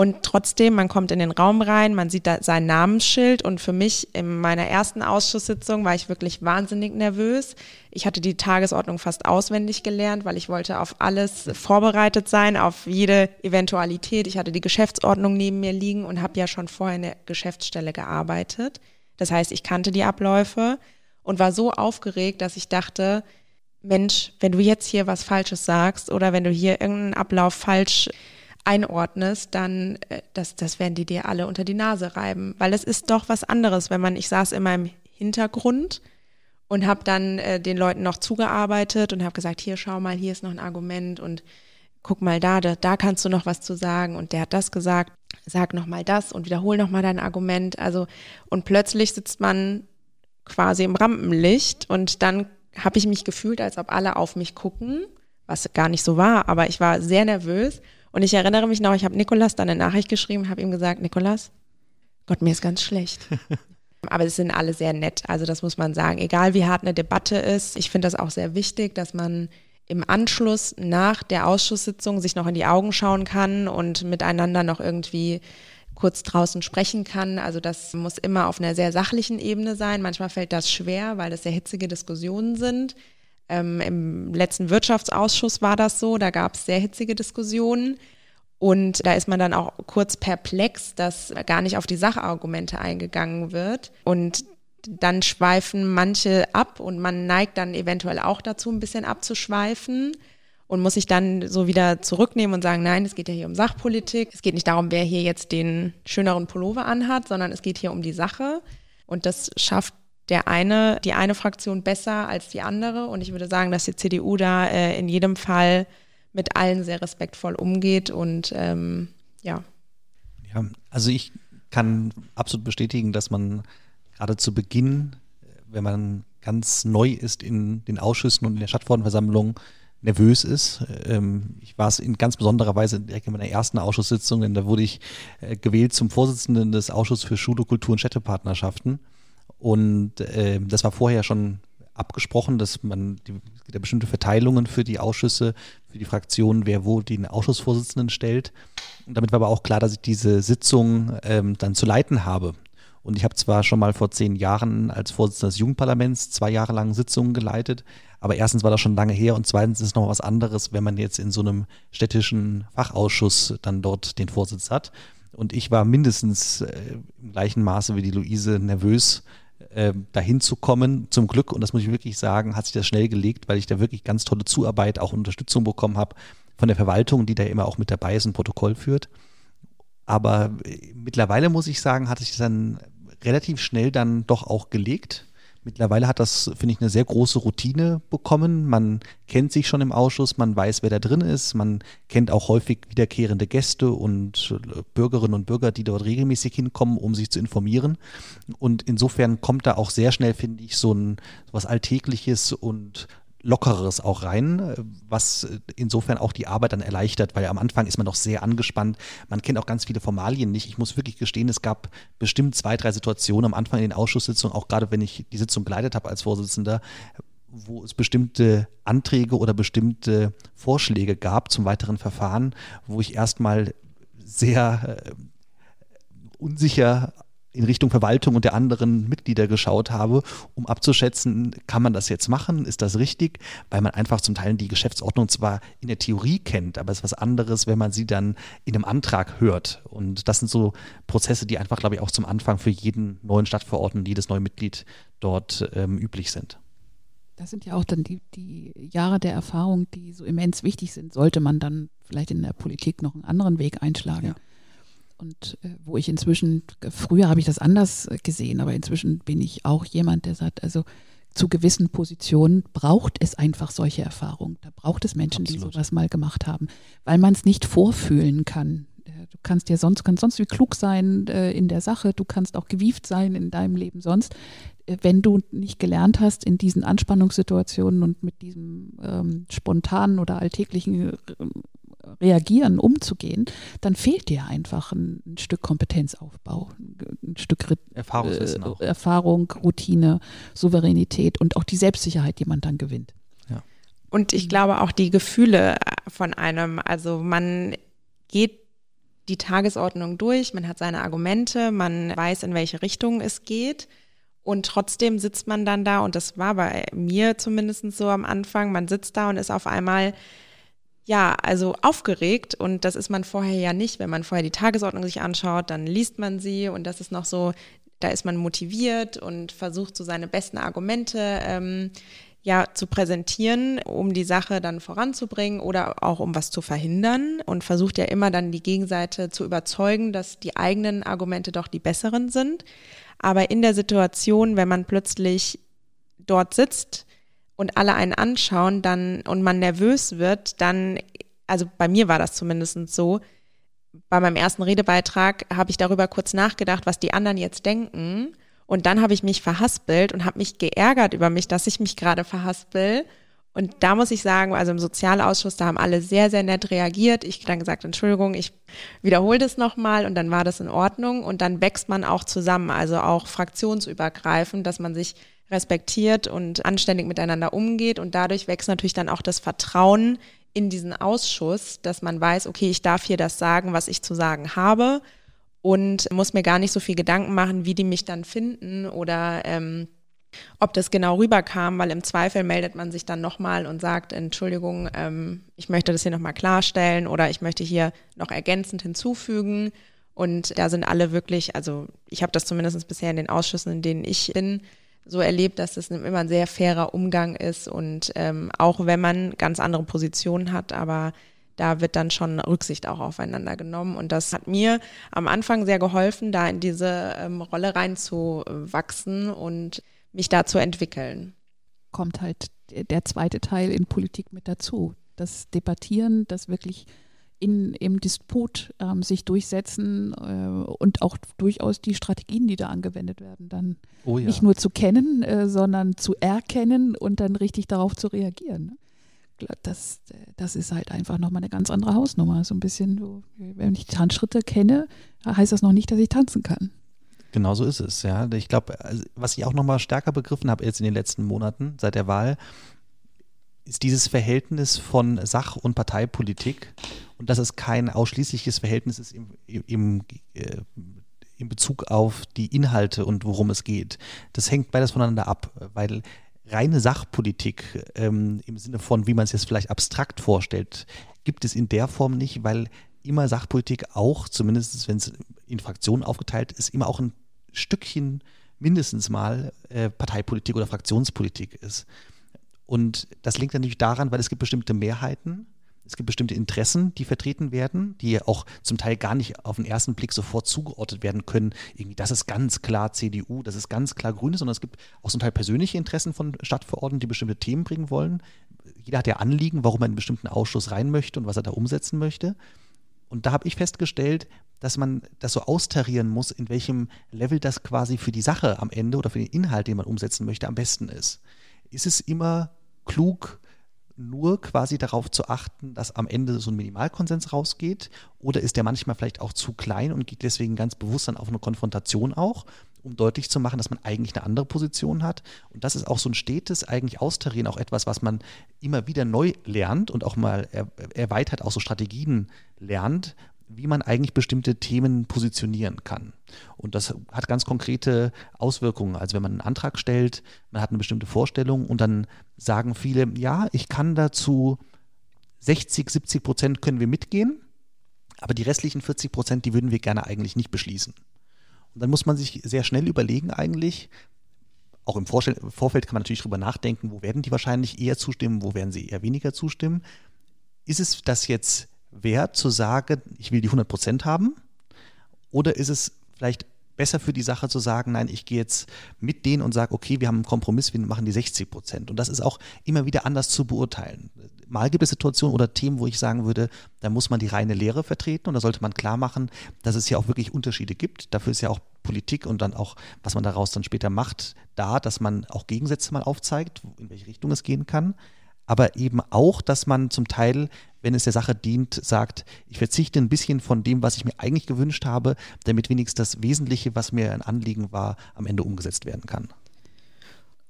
Und trotzdem, man kommt in den Raum rein, man sieht da sein Namensschild und für mich in meiner ersten Ausschusssitzung war ich wirklich wahnsinnig nervös. Ich hatte die Tagesordnung fast auswendig gelernt, weil ich wollte auf alles vorbereitet sein, auf jede Eventualität. Ich hatte die Geschäftsordnung neben mir liegen und habe ja schon vorher in der Geschäftsstelle gearbeitet. Das heißt, ich kannte die Abläufe und war so aufgeregt, dass ich dachte, Mensch, wenn du jetzt hier was Falsches sagst oder wenn du hier irgendeinen Ablauf falsch einordnest, dann äh, das, das werden die dir alle unter die Nase reiben. Weil es ist doch was anderes, wenn man, ich saß in meinem Hintergrund und habe dann äh, den Leuten noch zugearbeitet und habe gesagt, hier schau mal, hier ist noch ein Argument und guck mal da, da, da kannst du noch was zu sagen und der hat das gesagt, sag noch mal das und wiederhol noch mal dein Argument. Also und plötzlich sitzt man quasi im Rampenlicht und dann habe ich mich gefühlt, als ob alle auf mich gucken was gar nicht so war, aber ich war sehr nervös. Und ich erinnere mich noch, ich habe Nikolas dann eine Nachricht geschrieben, habe ihm gesagt, Nikolas, Gott, mir ist ganz schlecht. Aber es sind alle sehr nett. Also das muss man sagen. Egal wie hart eine Debatte ist, ich finde das auch sehr wichtig, dass man im Anschluss nach der Ausschusssitzung sich noch in die Augen schauen kann und miteinander noch irgendwie kurz draußen sprechen kann. Also das muss immer auf einer sehr sachlichen Ebene sein. Manchmal fällt das schwer, weil das sehr hitzige Diskussionen sind. Ähm, Im letzten Wirtschaftsausschuss war das so, da gab es sehr hitzige Diskussionen. Und da ist man dann auch kurz perplex, dass gar nicht auf die Sachargumente eingegangen wird. Und dann schweifen manche ab und man neigt dann eventuell auch dazu, ein bisschen abzuschweifen und muss sich dann so wieder zurücknehmen und sagen, nein, es geht ja hier um Sachpolitik. Es geht nicht darum, wer hier jetzt den schöneren Pullover anhat, sondern es geht hier um die Sache. Und das schafft der eine, die eine Fraktion besser als die andere. Und ich würde sagen, dass die CDU da äh, in jedem Fall mit allen sehr respektvoll umgeht und ähm, ja. Ja, also ich kann absolut bestätigen, dass man gerade zu Beginn, wenn man ganz neu ist in den Ausschüssen und in der Stadtverordnetenversammlung, nervös ist. Ähm, ich war es in ganz besonderer Weise direkt in meiner ersten Ausschusssitzung, denn da wurde ich äh, gewählt zum Vorsitzenden des Ausschusses für Schule, Kultur und Städtepartnerschaften. Und äh, das war vorher schon abgesprochen, dass man die, die bestimmte Verteilungen für die Ausschüsse, für die Fraktionen, wer wo den Ausschussvorsitzenden stellt. Und damit war aber auch klar, dass ich diese Sitzung ähm, dann zu leiten habe. Und ich habe zwar schon mal vor zehn Jahren als Vorsitzender des Jugendparlaments zwei Jahre lang Sitzungen geleitet, aber erstens war das schon lange her und zweitens ist es noch was anderes, wenn man jetzt in so einem städtischen Fachausschuss dann dort den Vorsitz hat. Und ich war mindestens äh, im gleichen Maße wie die Luise nervös, äh, dahin zu kommen. Zum Glück, und das muss ich wirklich sagen, hat sich das schnell gelegt, weil ich da wirklich ganz tolle Zuarbeit, auch Unterstützung bekommen habe von der Verwaltung, die da immer auch mit dabei ist, ein Protokoll führt. Aber äh, mittlerweile muss ich sagen, hat sich das dann relativ schnell dann doch auch gelegt. Mittlerweile hat das, finde ich, eine sehr große Routine bekommen. Man kennt sich schon im Ausschuss, man weiß, wer da drin ist, man kennt auch häufig wiederkehrende Gäste und äh, Bürgerinnen und Bürger, die dort regelmäßig hinkommen, um sich zu informieren. Und insofern kommt da auch sehr schnell, finde ich, so ein was Alltägliches und Lockeres auch rein, was insofern auch die Arbeit dann erleichtert, weil am Anfang ist man noch sehr angespannt. Man kennt auch ganz viele Formalien nicht. Ich muss wirklich gestehen, es gab bestimmt zwei, drei Situationen am Anfang in den Ausschusssitzungen, auch gerade wenn ich die Sitzung geleitet habe als Vorsitzender, wo es bestimmte Anträge oder bestimmte Vorschläge gab zum weiteren Verfahren, wo ich erstmal sehr äh, unsicher in Richtung Verwaltung und der anderen Mitglieder geschaut habe, um abzuschätzen, kann man das jetzt machen, ist das richtig, weil man einfach zum Teil die Geschäftsordnung zwar in der Theorie kennt, aber es ist was anderes, wenn man sie dann in einem Antrag hört. Und das sind so Prozesse, die einfach, glaube ich, auch zum Anfang für jeden neuen Stadtverordneten, jedes neue Mitglied dort ähm, üblich sind. Das sind ja auch dann die, die Jahre der Erfahrung, die so immens wichtig sind, sollte man dann vielleicht in der Politik noch einen anderen Weg einschlagen. Ja und äh, wo ich inzwischen, früher habe ich das anders äh, gesehen, aber inzwischen bin ich auch jemand, der sagt, also zu gewissen Positionen braucht es einfach solche Erfahrungen. Da braucht es Menschen, Absolut. die sowas mal gemacht haben, weil man es nicht vorfühlen kann. Äh, du kannst ja sonst, kannst sonst wie klug sein äh, in der Sache, du kannst auch gewieft sein in deinem Leben sonst. Äh, wenn du nicht gelernt hast, in diesen Anspannungssituationen und mit diesem ähm, spontanen oder alltäglichen reagieren, umzugehen, dann fehlt dir einfach ein, ein Stück Kompetenzaufbau, ein Stück Erfahrungswissen äh, Erfahrung, Routine, Souveränität und auch die Selbstsicherheit, die man dann gewinnt. Ja. Und ich glaube auch die Gefühle von einem, also man geht die Tagesordnung durch, man hat seine Argumente, man weiß, in welche Richtung es geht. Und trotzdem sitzt man dann da, und das war bei mir zumindest so am Anfang, man sitzt da und ist auf einmal ja, also aufgeregt und das ist man vorher ja nicht. Wenn man vorher die Tagesordnung sich anschaut, dann liest man sie und das ist noch so, da ist man motiviert und versucht so seine besten Argumente ähm, ja zu präsentieren, um die Sache dann voranzubringen oder auch um was zu verhindern und versucht ja immer dann die Gegenseite zu überzeugen, dass die eigenen Argumente doch die besseren sind. Aber in der Situation, wenn man plötzlich dort sitzt, und alle einen anschauen, dann und man nervös wird, dann, also bei mir war das zumindest so, bei meinem ersten Redebeitrag habe ich darüber kurz nachgedacht, was die anderen jetzt denken. Und dann habe ich mich verhaspelt und habe mich geärgert über mich, dass ich mich gerade verhaspel Und da muss ich sagen, also im Sozialausschuss, da haben alle sehr, sehr nett reagiert. Ich dann gesagt, Entschuldigung, ich wiederhole das nochmal und dann war das in Ordnung. Und dann wächst man auch zusammen, also auch fraktionsübergreifend, dass man sich respektiert und anständig miteinander umgeht. Und dadurch wächst natürlich dann auch das Vertrauen in diesen Ausschuss, dass man weiß, okay, ich darf hier das sagen, was ich zu sagen habe und muss mir gar nicht so viel Gedanken machen, wie die mich dann finden oder ähm, ob das genau rüberkam, weil im Zweifel meldet man sich dann nochmal und sagt, Entschuldigung, ähm, ich möchte das hier nochmal klarstellen oder ich möchte hier noch ergänzend hinzufügen. Und da sind alle wirklich, also ich habe das zumindest bisher in den Ausschüssen, in denen ich bin, so erlebt, dass es immer ein sehr fairer Umgang ist und ähm, auch wenn man ganz andere Positionen hat, aber da wird dann schon Rücksicht auch aufeinander genommen. Und das hat mir am Anfang sehr geholfen, da in diese ähm, Rolle reinzuwachsen und mich da zu entwickeln. Kommt halt der zweite Teil in Politik mit dazu. Das Debattieren, das wirklich in, im Disput ähm, sich durchsetzen äh, und auch durchaus die Strategien, die da angewendet werden, dann oh ja. nicht nur zu kennen, äh, sondern zu erkennen und dann richtig darauf zu reagieren. Ne? Das, das ist halt einfach nochmal eine ganz andere Hausnummer. So ein bisschen, wenn ich Tanzschritte kenne, heißt das noch nicht, dass ich tanzen kann. Genau so ist es, ja. Ich glaube, also, was ich auch nochmal stärker begriffen habe jetzt in den letzten Monaten seit der Wahl, ist dieses Verhältnis von Sach- und Parteipolitik und dass es kein ausschließliches Verhältnis ist im, im, äh, in Bezug auf die Inhalte und worum es geht. Das hängt beides voneinander ab, weil reine Sachpolitik ähm, im Sinne von, wie man es jetzt vielleicht abstrakt vorstellt, gibt es in der Form nicht, weil immer Sachpolitik auch, zumindest wenn es in Fraktionen aufgeteilt ist, immer auch ein Stückchen mindestens mal äh, Parteipolitik oder Fraktionspolitik ist. Und das liegt natürlich daran, weil es gibt bestimmte Mehrheiten, es gibt bestimmte Interessen, die vertreten werden, die auch zum Teil gar nicht auf den ersten Blick sofort zugeordnet werden können. Irgendwie, das ist ganz klar CDU, das ist ganz klar Grüne, sondern es gibt auch zum Teil persönliche Interessen von Stadtverordneten, die bestimmte Themen bringen wollen. Jeder hat ja Anliegen, warum er in einen bestimmten Ausschuss rein möchte und was er da umsetzen möchte. Und da habe ich festgestellt, dass man das so austarieren muss, in welchem Level das quasi für die Sache am Ende oder für den Inhalt, den man umsetzen möchte, am besten ist. Ist es immer klug, nur quasi darauf zu achten, dass am Ende so ein Minimalkonsens rausgeht? Oder ist der manchmal vielleicht auch zu klein und geht deswegen ganz bewusst dann auf eine Konfrontation auch, um deutlich zu machen, dass man eigentlich eine andere Position hat? Und das ist auch so ein stetes eigentlich Austarieren, auch etwas, was man immer wieder neu lernt und auch mal erweitert auch so Strategien lernt, wie man eigentlich bestimmte Themen positionieren kann. Und das hat ganz konkrete Auswirkungen. Also wenn man einen Antrag stellt, man hat eine bestimmte Vorstellung und dann sagen viele, ja, ich kann dazu 60, 70 Prozent können wir mitgehen, aber die restlichen 40 Prozent, die würden wir gerne eigentlich nicht beschließen. Und dann muss man sich sehr schnell überlegen eigentlich, auch im Vorfeld kann man natürlich drüber nachdenken, wo werden die wahrscheinlich eher zustimmen, wo werden sie eher weniger zustimmen. Ist es das jetzt wert zu sagen, ich will die 100 Prozent haben? Oder ist es vielleicht besser für die Sache zu sagen, nein, ich gehe jetzt mit denen und sage, okay, wir haben einen Kompromiss, wir machen die 60 Prozent. Und das ist auch immer wieder anders zu beurteilen. Mal gibt es Situationen oder Themen, wo ich sagen würde, da muss man die reine Lehre vertreten und da sollte man klar machen, dass es ja auch wirklich Unterschiede gibt. Dafür ist ja auch Politik und dann auch, was man daraus dann später macht, da, dass man auch Gegensätze mal aufzeigt, in welche Richtung es gehen kann aber eben auch, dass man zum Teil, wenn es der Sache dient, sagt, ich verzichte ein bisschen von dem, was ich mir eigentlich gewünscht habe, damit wenigstens das Wesentliche, was mir ein Anliegen war, am Ende umgesetzt werden kann.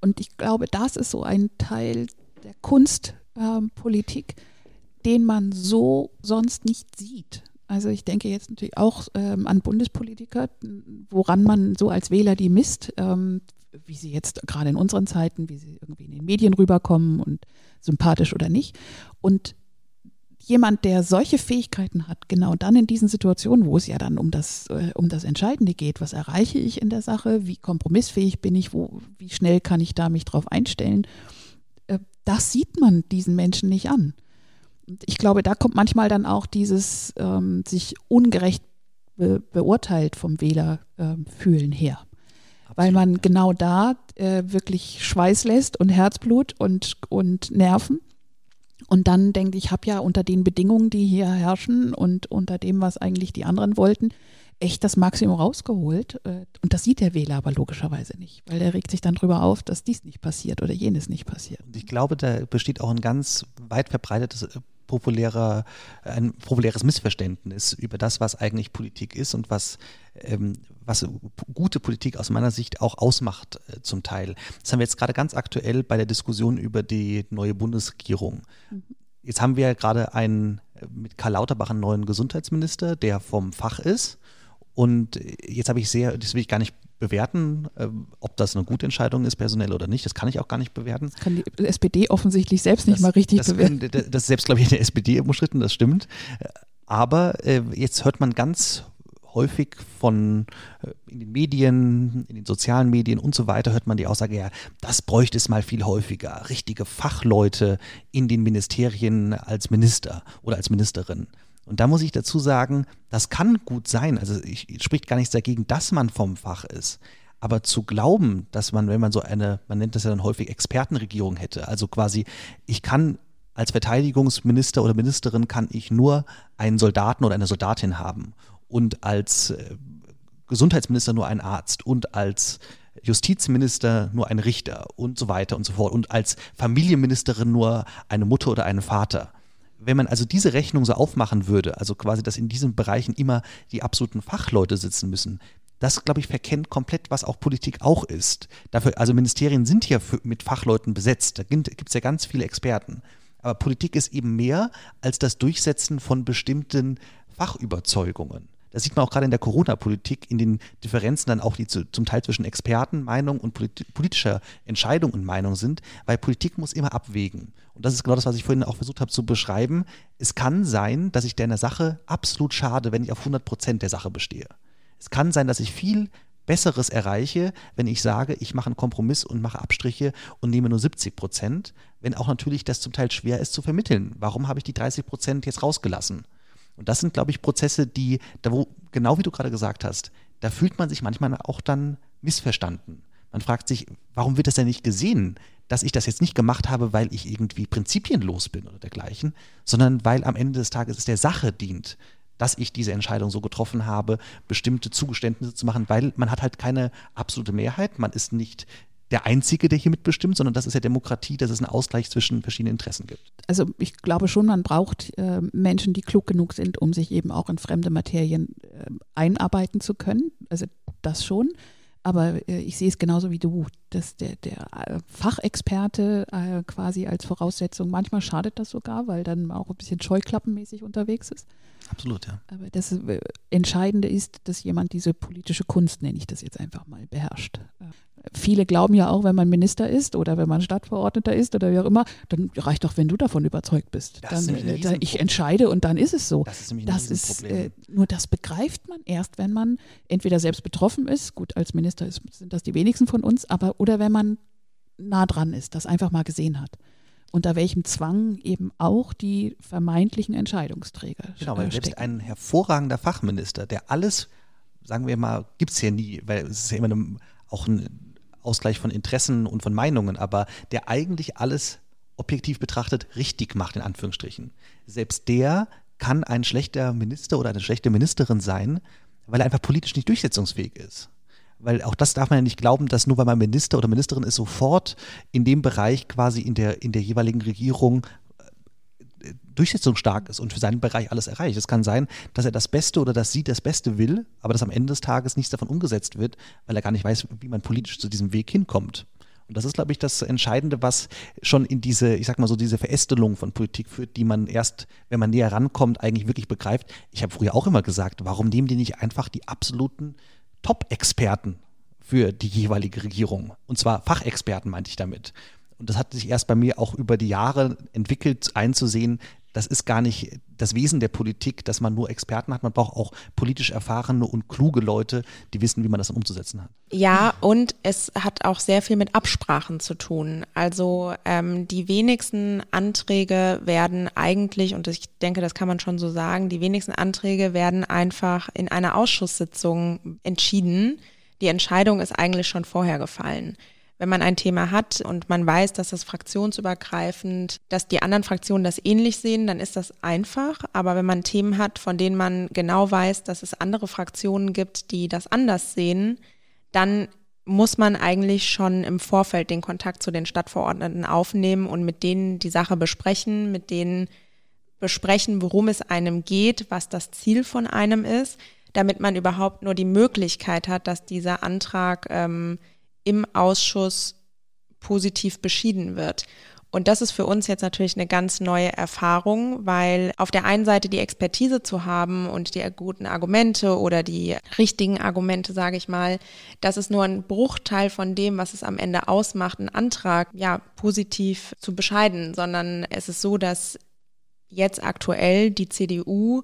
Und ich glaube, das ist so ein Teil der Kunstpolitik, ähm, den man so sonst nicht sieht. Also ich denke jetzt natürlich auch ähm, an Bundespolitiker, woran man so als Wähler die misst, ähm, wie sie jetzt gerade in unseren Zeiten, wie sie irgendwie in den Medien rüberkommen und sympathisch oder nicht. Und jemand, der solche Fähigkeiten hat, genau dann in diesen Situationen, wo es ja dann um das, äh, um das Entscheidende geht, was erreiche ich in der Sache, wie kompromissfähig bin ich, wo, wie schnell kann ich da mich drauf einstellen, äh, das sieht man diesen Menschen nicht an. Und ich glaube, da kommt manchmal dann auch dieses ähm, sich ungerecht be beurteilt vom Wähler äh, fühlen her. Weil man genau da äh, wirklich Schweiß lässt und Herzblut und, und Nerven. Und dann denkt, ich habe ja unter den Bedingungen, die hier herrschen und unter dem, was eigentlich die anderen wollten, echt das Maximum rausgeholt. Äh, und das sieht der Wähler aber logischerweise nicht, weil der regt sich dann drüber auf, dass dies nicht passiert oder jenes nicht passiert. Und ich glaube, da besteht auch ein ganz weit verbreitetes populärer, ein populäres Missverständnis über das, was eigentlich Politik ist und was, ähm, was gute Politik aus meiner Sicht auch ausmacht äh, zum Teil. Das haben wir jetzt gerade ganz aktuell bei der Diskussion über die neue Bundesregierung. Mhm. Jetzt haben wir ja gerade einen mit Karl Lauterbach einen neuen Gesundheitsminister, der vom Fach ist. Und jetzt habe ich sehr, das will ich gar nicht bewerten, äh, ob das eine gute Entscheidung ist, personell oder nicht. Das kann ich auch gar nicht bewerten. Das kann die SPD offensichtlich selbst nicht das, mal richtig das bewerten. Können, das ist selbst, glaube ich, in der SPD umstritten, das stimmt. Aber äh, jetzt hört man ganz häufig von äh, in den Medien, in den sozialen Medien und so weiter hört man die Aussage, ja, das bräuchte es mal viel häufiger. Richtige Fachleute in den Ministerien als Minister oder als Ministerin. Und da muss ich dazu sagen, das kann gut sein. Also ich, spricht gar nichts dagegen, dass man vom Fach ist. Aber zu glauben, dass man, wenn man so eine, man nennt das ja dann häufig Expertenregierung hätte, also quasi, ich kann als Verteidigungsminister oder Ministerin kann ich nur einen Soldaten oder eine Soldatin haben und als äh, Gesundheitsminister nur ein Arzt und als Justizminister nur ein Richter und so weiter und so fort und als Familienministerin nur eine Mutter oder einen Vater. Wenn man also diese Rechnung so aufmachen würde, also quasi, dass in diesen Bereichen immer die absoluten Fachleute sitzen müssen, das, glaube ich, verkennt komplett, was auch Politik auch ist. Dafür, also Ministerien sind ja für, mit Fachleuten besetzt. Da gibt es ja ganz viele Experten. Aber Politik ist eben mehr als das Durchsetzen von bestimmten Fachüberzeugungen. Das sieht man auch gerade in der Corona-Politik, in den Differenzen dann auch, die zu, zum Teil zwischen Expertenmeinung und polit politischer Entscheidung und Meinung sind, weil Politik muss immer abwägen. Und das ist genau das, was ich vorhin auch versucht habe zu beschreiben. Es kann sein, dass ich der Sache absolut schade, wenn ich auf 100 Prozent der Sache bestehe. Es kann sein, dass ich viel Besseres erreiche, wenn ich sage, ich mache einen Kompromiss und mache Abstriche und nehme nur 70 Prozent, wenn auch natürlich das zum Teil schwer ist zu vermitteln. Warum habe ich die 30 Prozent jetzt rausgelassen? Und das sind, glaube ich, Prozesse, die, da wo, genau wie du gerade gesagt hast, da fühlt man sich manchmal auch dann missverstanden. Man fragt sich, warum wird das denn nicht gesehen, dass ich das jetzt nicht gemacht habe, weil ich irgendwie prinzipienlos bin oder dergleichen, sondern weil am Ende des Tages es der Sache dient, dass ich diese Entscheidung so getroffen habe, bestimmte Zugeständnisse zu machen, weil man hat halt keine absolute Mehrheit, man ist nicht der Einzige, der hier mitbestimmt, sondern das ist ja Demokratie, dass es einen Ausgleich zwischen verschiedenen Interessen gibt. Also ich glaube schon, man braucht äh, Menschen, die klug genug sind, um sich eben auch in fremde Materien äh, einarbeiten zu können. Also das schon. Aber äh, ich sehe es genauso wie du, dass der, der äh, Fachexperte äh, quasi als Voraussetzung, manchmal schadet das sogar, weil dann auch ein bisschen scheuklappenmäßig unterwegs ist. Absolut, ja. Aber das äh, Entscheidende ist, dass jemand diese politische Kunst, nenne ich das jetzt einfach mal, beherrscht. Viele glauben ja auch, wenn man Minister ist oder wenn man Stadtverordneter ist oder wie auch immer, dann reicht doch, wenn du davon überzeugt bist. Das dann, äh, ich entscheide und dann ist es so. Das ist, das ist äh, nur das begreift man erst, wenn man entweder selbst betroffen ist, gut, als Minister ist, sind das die wenigsten von uns, aber oder wenn man nah dran ist, das einfach mal gesehen hat. Unter welchem Zwang eben auch die vermeintlichen Entscheidungsträger. Genau, weil stecken. selbst ein hervorragender Fachminister, der alles, sagen wir mal, gibt es hier nie, weil es ist ja immer eine, auch ein Ausgleich von Interessen und von Meinungen, aber der eigentlich alles objektiv betrachtet richtig macht, in Anführungsstrichen. Selbst der kann ein schlechter Minister oder eine schlechte Ministerin sein, weil er einfach politisch nicht durchsetzungsfähig ist. Weil auch das darf man ja nicht glauben, dass nur weil man Minister oder Ministerin ist, sofort in dem Bereich quasi in der, in der jeweiligen Regierung durchsetzungsstark ist und für seinen Bereich alles erreicht. Es kann sein, dass er das Beste oder dass sie das Beste will, aber dass am Ende des Tages nichts davon umgesetzt wird, weil er gar nicht weiß, wie man politisch zu diesem Weg hinkommt. Und das ist, glaube ich, das Entscheidende, was schon in diese, ich sag mal so, diese Verästelung von Politik führt, die man erst, wenn man näher rankommt, eigentlich wirklich begreift. Ich habe früher auch immer gesagt, warum nehmen die nicht einfach die absoluten Top-Experten für die jeweilige Regierung? Und zwar Fachexperten, meinte ich damit. Und das hat sich erst bei mir auch über die Jahre entwickelt, einzusehen, das ist gar nicht das Wesen der Politik, dass man nur Experten hat. Man braucht auch politisch erfahrene und kluge Leute, die wissen, wie man das dann umzusetzen hat. Ja, und es hat auch sehr viel mit Absprachen zu tun. Also ähm, die wenigsten Anträge werden eigentlich, und ich denke, das kann man schon so sagen, die wenigsten Anträge werden einfach in einer Ausschusssitzung entschieden. Die Entscheidung ist eigentlich schon vorher gefallen wenn man ein Thema hat und man weiß, dass das fraktionsübergreifend, dass die anderen Fraktionen das ähnlich sehen, dann ist das einfach. Aber wenn man Themen hat, von denen man genau weiß, dass es andere Fraktionen gibt, die das anders sehen, dann muss man eigentlich schon im Vorfeld den Kontakt zu den Stadtverordneten aufnehmen und mit denen die Sache besprechen, mit denen besprechen, worum es einem geht, was das Ziel von einem ist, damit man überhaupt nur die Möglichkeit hat, dass dieser Antrag ähm, im Ausschuss positiv beschieden wird. Und das ist für uns jetzt natürlich eine ganz neue Erfahrung, weil auf der einen Seite die Expertise zu haben und die guten Argumente oder die richtigen Argumente, sage ich mal, das ist nur ein Bruchteil von dem, was es am Ende ausmacht, einen Antrag ja positiv zu bescheiden, sondern es ist so, dass jetzt aktuell die CDU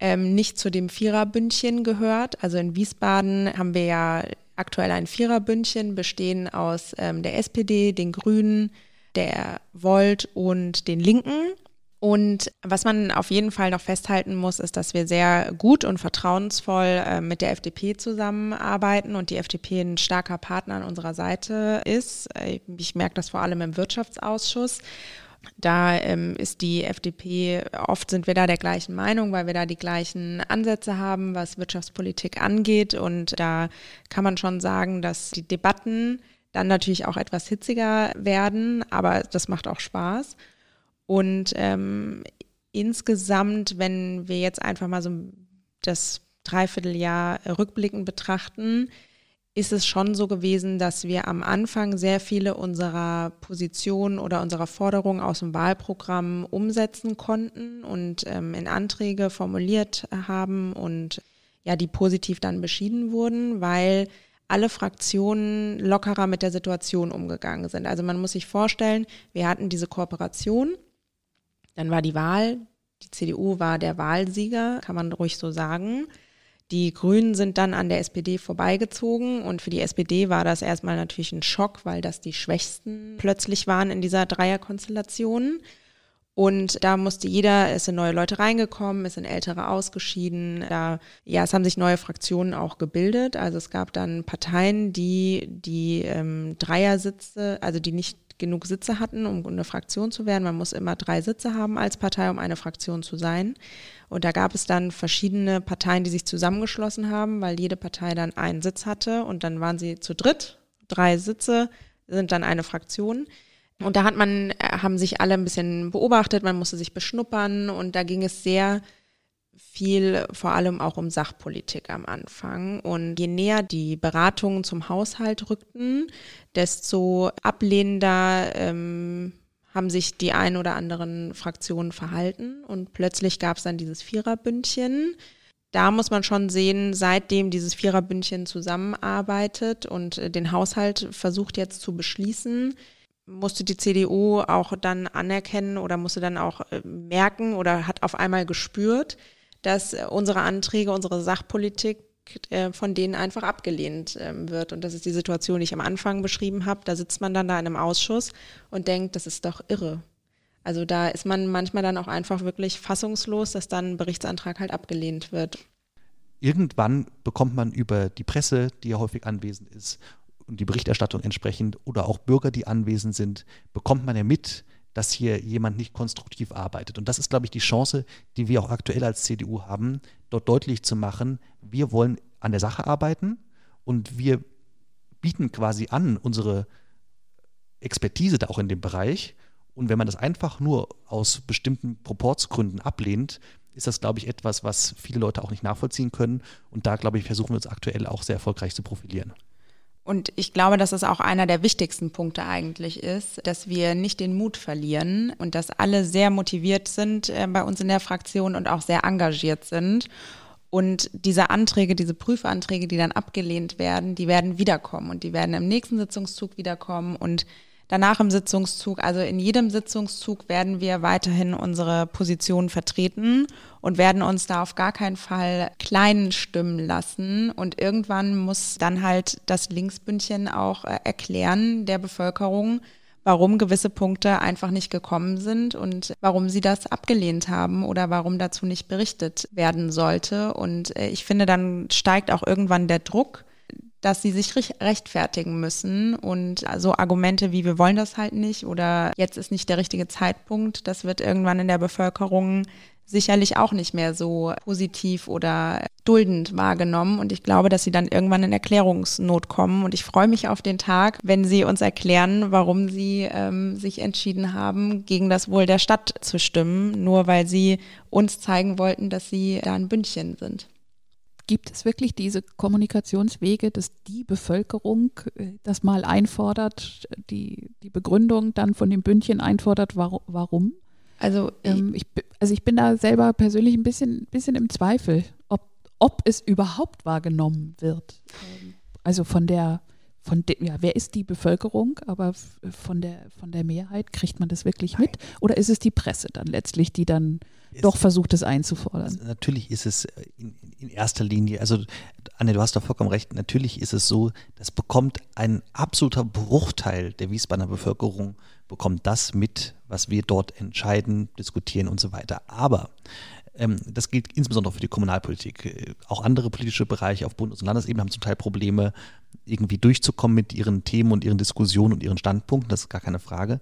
ähm, nicht zu dem Viererbündchen gehört. Also in Wiesbaden haben wir ja aktuell ein Viererbündchen, bestehen aus ähm, der SPD, den Grünen, der Volt und den Linken. Und was man auf jeden Fall noch festhalten muss, ist, dass wir sehr gut und vertrauensvoll äh, mit der FDP zusammenarbeiten und die FDP ein starker Partner an unserer Seite ist. Äh, ich merke das vor allem im Wirtschaftsausschuss. Da ähm, ist die FDP, oft sind wir da der gleichen Meinung, weil wir da die gleichen Ansätze haben, was Wirtschaftspolitik angeht. Und da kann man schon sagen, dass die Debatten dann natürlich auch etwas hitziger werden, aber das macht auch Spaß. Und ähm, insgesamt, wenn wir jetzt einfach mal so das Dreivierteljahr rückblickend betrachten, ist es schon so gewesen, dass wir am Anfang sehr viele unserer Positionen oder unserer Forderungen aus dem Wahlprogramm umsetzen konnten und ähm, in Anträge formuliert haben und ja, die positiv dann beschieden wurden, weil alle Fraktionen lockerer mit der Situation umgegangen sind. Also man muss sich vorstellen, wir hatten diese Kooperation, dann war die Wahl, die CDU war der Wahlsieger, kann man ruhig so sagen. Die Grünen sind dann an der SPD vorbeigezogen und für die SPD war das erstmal natürlich ein Schock, weil das die Schwächsten plötzlich waren in dieser Dreierkonstellation. Und da musste jeder, es sind neue Leute reingekommen, es sind ältere ausgeschieden. Da, ja, es haben sich neue Fraktionen auch gebildet. Also es gab dann Parteien, die die ähm, Dreiersitze, also die nicht genug Sitze hatten, um eine Fraktion zu werden. Man muss immer drei Sitze haben als Partei, um eine Fraktion zu sein. Und da gab es dann verschiedene Parteien, die sich zusammengeschlossen haben, weil jede Partei dann einen Sitz hatte und dann waren sie zu dritt. Drei Sitze sind dann eine Fraktion. Und da hat man, äh, haben sich alle ein bisschen beobachtet, man musste sich beschnuppern und da ging es sehr viel vor allem auch um Sachpolitik am Anfang. Und je näher die Beratungen zum Haushalt rückten, desto ablehnender ähm, haben sich die ein oder anderen Fraktionen verhalten und plötzlich gab es dann dieses Viererbündchen. Da muss man schon sehen, seitdem dieses Viererbündchen zusammenarbeitet und äh, den Haushalt versucht jetzt zu beschließen, musste die CDU auch dann anerkennen oder musste dann auch äh, merken oder hat auf einmal gespürt, dass äh, unsere Anträge, unsere Sachpolitik äh, von denen einfach abgelehnt ähm, wird. Und das ist die Situation, die ich am Anfang beschrieben habe. Da sitzt man dann da in einem Ausschuss und denkt, das ist doch irre. Also da ist man manchmal dann auch einfach wirklich fassungslos, dass dann ein Berichtsantrag halt abgelehnt wird. Irgendwann bekommt man über die Presse, die ja häufig anwesend ist, und die Berichterstattung entsprechend oder auch Bürger, die anwesend sind, bekommt man ja mit, dass hier jemand nicht konstruktiv arbeitet. Und das ist, glaube ich, die Chance, die wir auch aktuell als CDU haben, dort deutlich zu machen, wir wollen an der Sache arbeiten und wir bieten quasi an unsere Expertise da auch in dem Bereich. Und wenn man das einfach nur aus bestimmten Proportsgründen ablehnt, ist das, glaube ich, etwas, was viele Leute auch nicht nachvollziehen können. Und da, glaube ich, versuchen wir uns aktuell auch sehr erfolgreich zu profilieren. Und ich glaube, dass es auch einer der wichtigsten Punkte eigentlich ist, dass wir nicht den Mut verlieren und dass alle sehr motiviert sind äh, bei uns in der Fraktion und auch sehr engagiert sind. Und diese Anträge, diese Prüfanträge, die dann abgelehnt werden, die werden wiederkommen und die werden im nächsten Sitzungszug wiederkommen und danach im Sitzungszug, also in jedem Sitzungszug werden wir weiterhin unsere Position vertreten und werden uns da auf gar keinen Fall klein stimmen lassen. Und irgendwann muss dann halt das Linksbündchen auch äh, erklären der Bevölkerung, warum gewisse Punkte einfach nicht gekommen sind und warum sie das abgelehnt haben oder warum dazu nicht berichtet werden sollte. Und äh, ich finde, dann steigt auch irgendwann der Druck dass sie sich rechtfertigen müssen und so Argumente wie wir wollen das halt nicht oder jetzt ist nicht der richtige Zeitpunkt, das wird irgendwann in der Bevölkerung sicherlich auch nicht mehr so positiv oder duldend wahrgenommen. Und ich glaube, dass sie dann irgendwann in Erklärungsnot kommen. Und ich freue mich auf den Tag, wenn sie uns erklären, warum sie ähm, sich entschieden haben, gegen das Wohl der Stadt zu stimmen, nur weil sie uns zeigen wollten, dass sie da ein Bündchen sind. Gibt es wirklich diese Kommunikationswege, dass die Bevölkerung äh, das mal einfordert, die, die Begründung dann von dem Bündchen einfordert, warum? Also, ähm, ich, also ich bin da selber persönlich ein bisschen, bisschen im Zweifel, ob, ob es überhaupt wahrgenommen wird. Ähm, also von der, von de, ja, wer ist die Bevölkerung, aber von der, von der Mehrheit kriegt man das wirklich mit? Oder ist es die Presse dann letztlich, die dann doch versucht, es einzufordern. Also natürlich ist es äh, in, in, erster Linie, also Anne, du hast da vollkommen recht, natürlich ist es so, das bekommt ein absoluter Bruchteil der Wiesbadener Bevölkerung, bekommt das mit, was wir dort entscheiden, diskutieren und so weiter. Aber ähm, das gilt insbesondere für die Kommunalpolitik. Äh, auch andere politische Bereiche auf Bundes- und Landesebene haben zum Teil Probleme, irgendwie durchzukommen mit ihren Themen und ihren Diskussionen und ihren Standpunkten, das ist gar keine Frage.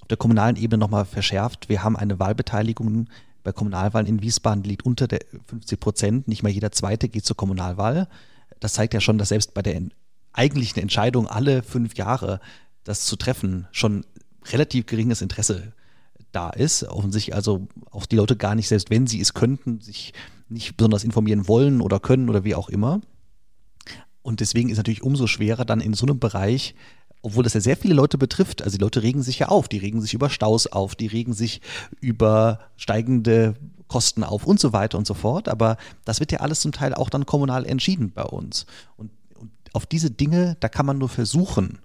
Auf der kommunalen Ebene nochmal verschärft. Wir haben eine Wahlbeteiligung bei Kommunalwahlen in Wiesbaden liegt unter der 50 Prozent. Nicht mal jeder Zweite geht zur Kommunalwahl. Das zeigt ja schon, dass selbst bei der eigentlichen Entscheidung, alle fünf Jahre das zu treffen, schon relativ geringes Interesse da ist. Sich also auch die Leute gar nicht, selbst wenn sie es könnten, sich nicht besonders informieren wollen oder können oder wie auch immer. Und deswegen ist natürlich umso schwerer dann in so einem Bereich obwohl das ja sehr viele Leute betrifft. Also die Leute regen sich ja auf, die regen sich über Staus auf, die regen sich über steigende Kosten auf und so weiter und so fort. Aber das wird ja alles zum Teil auch dann kommunal entschieden bei uns. Und, und auf diese Dinge, da kann man nur versuchen,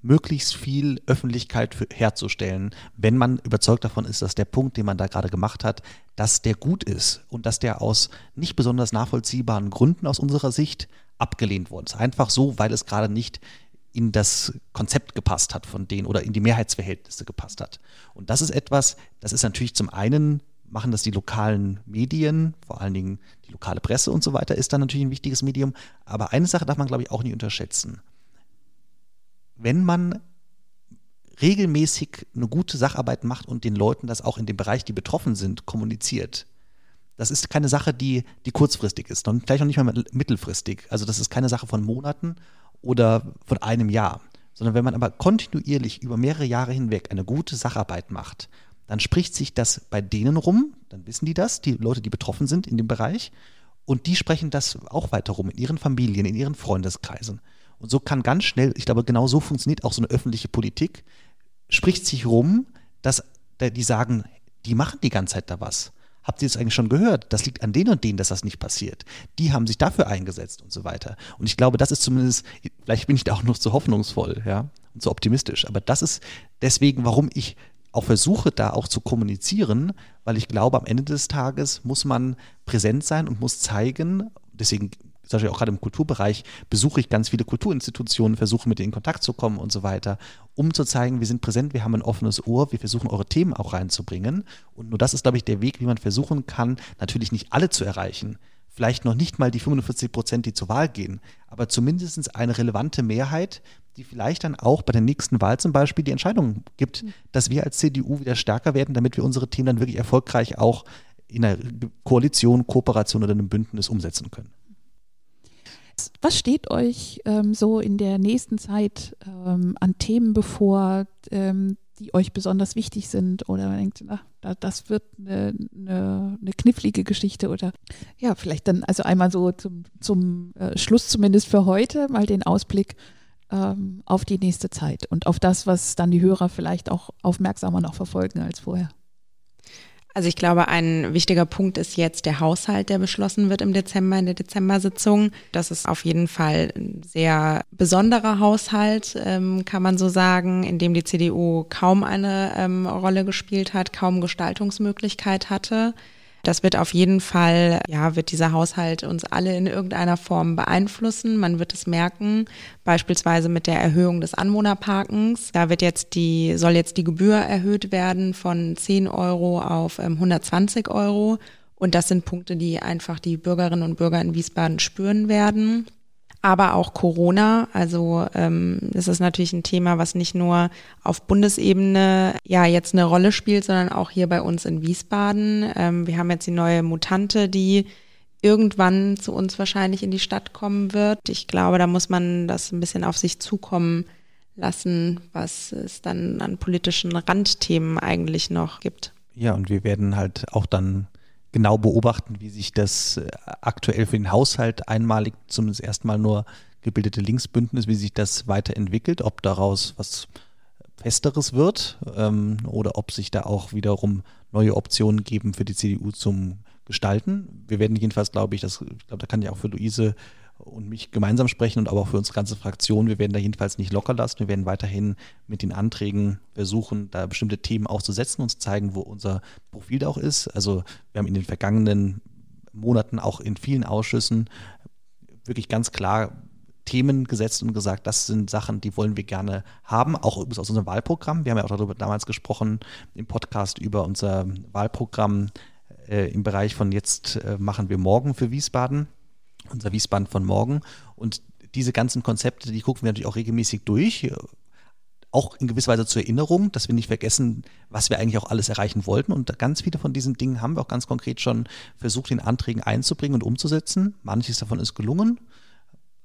möglichst viel Öffentlichkeit für, herzustellen, wenn man überzeugt davon ist, dass der Punkt, den man da gerade gemacht hat, dass der gut ist und dass der aus nicht besonders nachvollziehbaren Gründen aus unserer Sicht abgelehnt worden ist. Einfach so, weil es gerade nicht in das Konzept gepasst hat von denen oder in die Mehrheitsverhältnisse gepasst hat. Und das ist etwas, das ist natürlich zum einen machen das die lokalen Medien, vor allen Dingen die lokale Presse und so weiter, ist dann natürlich ein wichtiges Medium. Aber eine Sache darf man, glaube ich, auch nicht unterschätzen. Wenn man regelmäßig eine gute Sacharbeit macht und den Leuten das auch in dem Bereich, die betroffen sind, kommuniziert, das ist keine Sache, die, die kurzfristig ist, und vielleicht noch nicht mal mittelfristig. Also das ist keine Sache von Monaten oder von einem Jahr, sondern wenn man aber kontinuierlich über mehrere Jahre hinweg eine gute Sacharbeit macht, dann spricht sich das bei denen rum, dann wissen die das, die Leute, die betroffen sind in dem Bereich, und die sprechen das auch weiter rum in ihren Familien, in ihren Freundeskreisen. Und so kann ganz schnell, ich glaube, genau so funktioniert auch so eine öffentliche Politik, spricht sich rum, dass die sagen, die machen die ganze Zeit da was habt ihr es eigentlich schon gehört? Das liegt an denen und denen, dass das nicht passiert. Die haben sich dafür eingesetzt und so weiter. Und ich glaube, das ist zumindest, vielleicht bin ich da auch noch zu hoffnungsvoll, ja, und zu optimistisch. Aber das ist deswegen, warum ich auch versuche, da auch zu kommunizieren, weil ich glaube, am Ende des Tages muss man präsent sein und muss zeigen, deswegen zum Beispiel auch gerade im Kulturbereich, besuche ich ganz viele Kulturinstitutionen, versuche mit denen in Kontakt zu kommen und so weiter, um zu zeigen, wir sind präsent, wir haben ein offenes Ohr, wir versuchen eure Themen auch reinzubringen. Und nur das ist, glaube ich, der Weg, wie man versuchen kann, natürlich nicht alle zu erreichen. Vielleicht noch nicht mal die 45 Prozent, die zur Wahl gehen, aber zumindest eine relevante Mehrheit, die vielleicht dann auch bei der nächsten Wahl zum Beispiel die Entscheidung gibt, mhm. dass wir als CDU wieder stärker werden, damit wir unsere Themen dann wirklich erfolgreich auch in einer Koalition, Kooperation oder einem Bündnis umsetzen können. Was steht euch ähm, so in der nächsten Zeit ähm, an Themen bevor, ähm, die euch besonders wichtig sind? Oder man denkt, ach, das wird eine, eine, eine, knifflige Geschichte oder ja, vielleicht dann also einmal so zum, zum äh, Schluss zumindest für heute mal den Ausblick ähm, auf die nächste Zeit und auf das, was dann die Hörer vielleicht auch aufmerksamer noch verfolgen als vorher. Also ich glaube, ein wichtiger Punkt ist jetzt der Haushalt, der beschlossen wird im Dezember, in der Dezember-Sitzung. Das ist auf jeden Fall ein sehr besonderer Haushalt, ähm, kann man so sagen, in dem die CDU kaum eine ähm, Rolle gespielt hat, kaum Gestaltungsmöglichkeit hatte. Das wird auf jeden Fall, ja, wird dieser Haushalt uns alle in irgendeiner Form beeinflussen. Man wird es merken, beispielsweise mit der Erhöhung des Anwohnerparkens. Da wird jetzt die, soll jetzt die Gebühr erhöht werden von 10 Euro auf 120 ähm, Euro. Und das sind Punkte, die einfach die Bürgerinnen und Bürger in Wiesbaden spüren werden. Aber auch Corona. Also ähm, das ist natürlich ein Thema, was nicht nur auf Bundesebene ja jetzt eine Rolle spielt, sondern auch hier bei uns in Wiesbaden. Ähm, wir haben jetzt die neue Mutante, die irgendwann zu uns wahrscheinlich in die Stadt kommen wird. Ich glaube, da muss man das ein bisschen auf sich zukommen lassen, was es dann an politischen Randthemen eigentlich noch gibt. Ja, und wir werden halt auch dann genau beobachten, wie sich das äh, aktuell für den Haushalt einmalig zum ersten Mal nur gebildete Linksbündnis, wie sich das weiterentwickelt, ob daraus was Festeres wird ähm, oder ob sich da auch wiederum neue Optionen geben für die CDU zum Gestalten. Wir werden jedenfalls, glaube ich, das, ich glaube, da kann ich auch für Luise und mich gemeinsam sprechen und aber auch für unsere ganze Fraktion. Wir werden da jedenfalls nicht locker lassen. Wir werden weiterhin mit den Anträgen versuchen, da bestimmte Themen auszusetzen und zu zeigen, wo unser Profil da auch ist. Also wir haben in den vergangenen Monaten auch in vielen Ausschüssen wirklich ganz klar Themen gesetzt und gesagt, das sind Sachen, die wollen wir gerne haben, auch übrigens aus unserem Wahlprogramm. Wir haben ja auch darüber damals gesprochen im Podcast über unser Wahlprogramm äh, im Bereich von jetzt äh, machen wir morgen für Wiesbaden, unser Wiesbaden von morgen. Und diese ganzen Konzepte, die gucken wir natürlich auch regelmäßig durch. Auch in gewisser Weise zur Erinnerung, dass wir nicht vergessen, was wir eigentlich auch alles erreichen wollten. Und ganz viele von diesen Dingen haben wir auch ganz konkret schon versucht, in Anträgen einzubringen und umzusetzen. Manches davon ist gelungen.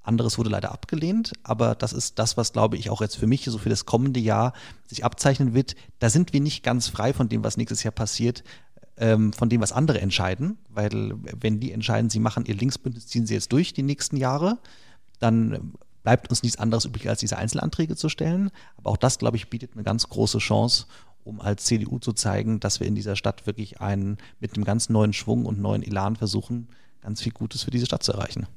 Anderes wurde leider abgelehnt, aber das ist das, was, glaube ich, auch jetzt für mich so für das kommende Jahr sich abzeichnen wird. Da sind wir nicht ganz frei von dem, was nächstes Jahr passiert, ähm, von dem, was andere entscheiden, weil wenn die entscheiden, sie machen ihr Linksbündnis, ziehen sie jetzt durch die nächsten Jahre, dann bleibt uns nichts anderes übrig, als diese Einzelanträge zu stellen. Aber auch das, glaube ich, bietet eine ganz große Chance, um als CDU zu zeigen, dass wir in dieser Stadt wirklich einen mit einem ganz neuen Schwung und neuen Elan versuchen, ganz viel Gutes für diese Stadt zu erreichen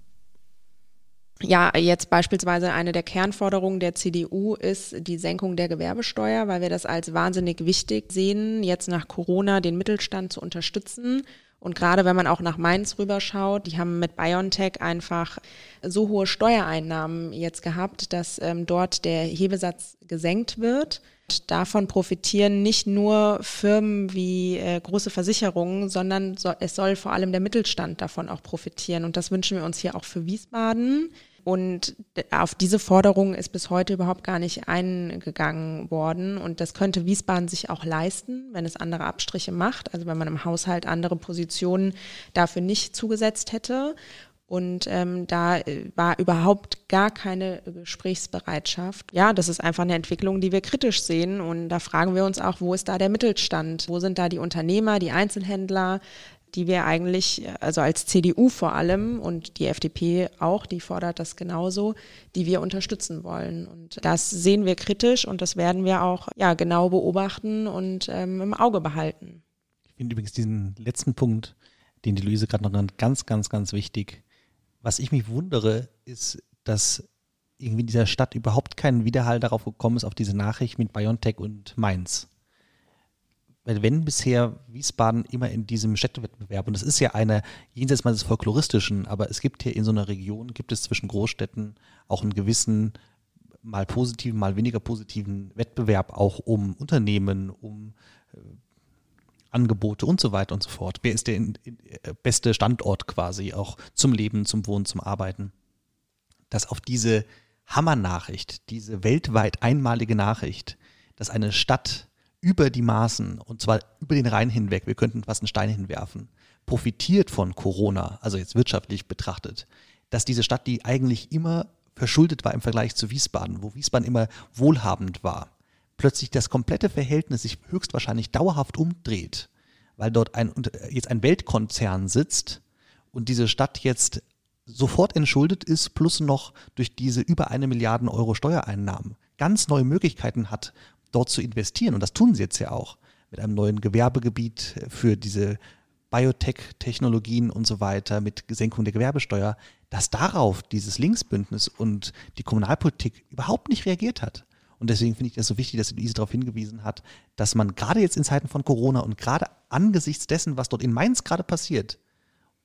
ja, jetzt beispielsweise eine der Kernforderungen der CDU ist die Senkung der Gewerbesteuer, weil wir das als wahnsinnig wichtig sehen, jetzt nach Corona den Mittelstand zu unterstützen. Und gerade wenn man auch nach Mainz rüberschaut, die haben mit BioNTech einfach so hohe Steuereinnahmen jetzt gehabt, dass ähm, dort der Hebesatz gesenkt wird. Und davon profitieren nicht nur Firmen wie äh, große Versicherungen, sondern so, es soll vor allem der Mittelstand davon auch profitieren. Und das wünschen wir uns hier auch für Wiesbaden. Und auf diese Forderung ist bis heute überhaupt gar nicht eingegangen worden. Und das könnte Wiesbaden sich auch leisten, wenn es andere Abstriche macht. Also wenn man im Haushalt andere Positionen dafür nicht zugesetzt hätte. Und ähm, da äh, war überhaupt gar keine Gesprächsbereitschaft. Ja, das ist einfach eine Entwicklung, die wir kritisch sehen. Und da fragen wir uns auch, wo ist da der Mittelstand? Wo sind da die Unternehmer, die Einzelhändler? die wir eigentlich, also als CDU vor allem und die FDP auch, die fordert das genauso, die wir unterstützen wollen. Und das sehen wir kritisch und das werden wir auch ja, genau beobachten und ähm, im Auge behalten. Ich finde übrigens diesen letzten Punkt, den die Luise gerade noch nennt, ganz, ganz, ganz wichtig. Was ich mich wundere, ist, dass irgendwie in dieser Stadt überhaupt kein Widerhall darauf gekommen ist, auf diese Nachricht mit BioNTech und Mainz. Weil wenn bisher Wiesbaden immer in diesem Städtewettbewerb, und das ist ja eine, jenseits mal des Folkloristischen, aber es gibt hier in so einer Region, gibt es zwischen Großstädten auch einen gewissen, mal positiven, mal weniger positiven Wettbewerb auch um Unternehmen, um äh, Angebote und so weiter und so fort. Wer ist der äh, beste Standort quasi auch zum Leben, zum Wohnen, zum Arbeiten? Dass auf diese Hammernachricht, diese weltweit einmalige Nachricht, dass eine Stadt über die Maßen, und zwar über den Rhein hinweg, wir könnten fast einen Stein hinwerfen, profitiert von Corona, also jetzt wirtschaftlich betrachtet, dass diese Stadt, die eigentlich immer verschuldet war im Vergleich zu Wiesbaden, wo Wiesbaden immer wohlhabend war, plötzlich das komplette Verhältnis sich höchstwahrscheinlich dauerhaft umdreht, weil dort ein, jetzt ein Weltkonzern sitzt und diese Stadt jetzt sofort entschuldet ist, plus noch durch diese über eine Milliarden Euro Steuereinnahmen ganz neue Möglichkeiten hat, dort zu investieren. Und das tun sie jetzt ja auch mit einem neuen Gewerbegebiet für diese Biotech-Technologien und so weiter, mit Senkung der Gewerbesteuer, dass darauf dieses Linksbündnis und die Kommunalpolitik überhaupt nicht reagiert hat. Und deswegen finde ich das so wichtig, dass Luise darauf hingewiesen hat, dass man gerade jetzt in Zeiten von Corona und gerade angesichts dessen, was dort in Mainz gerade passiert,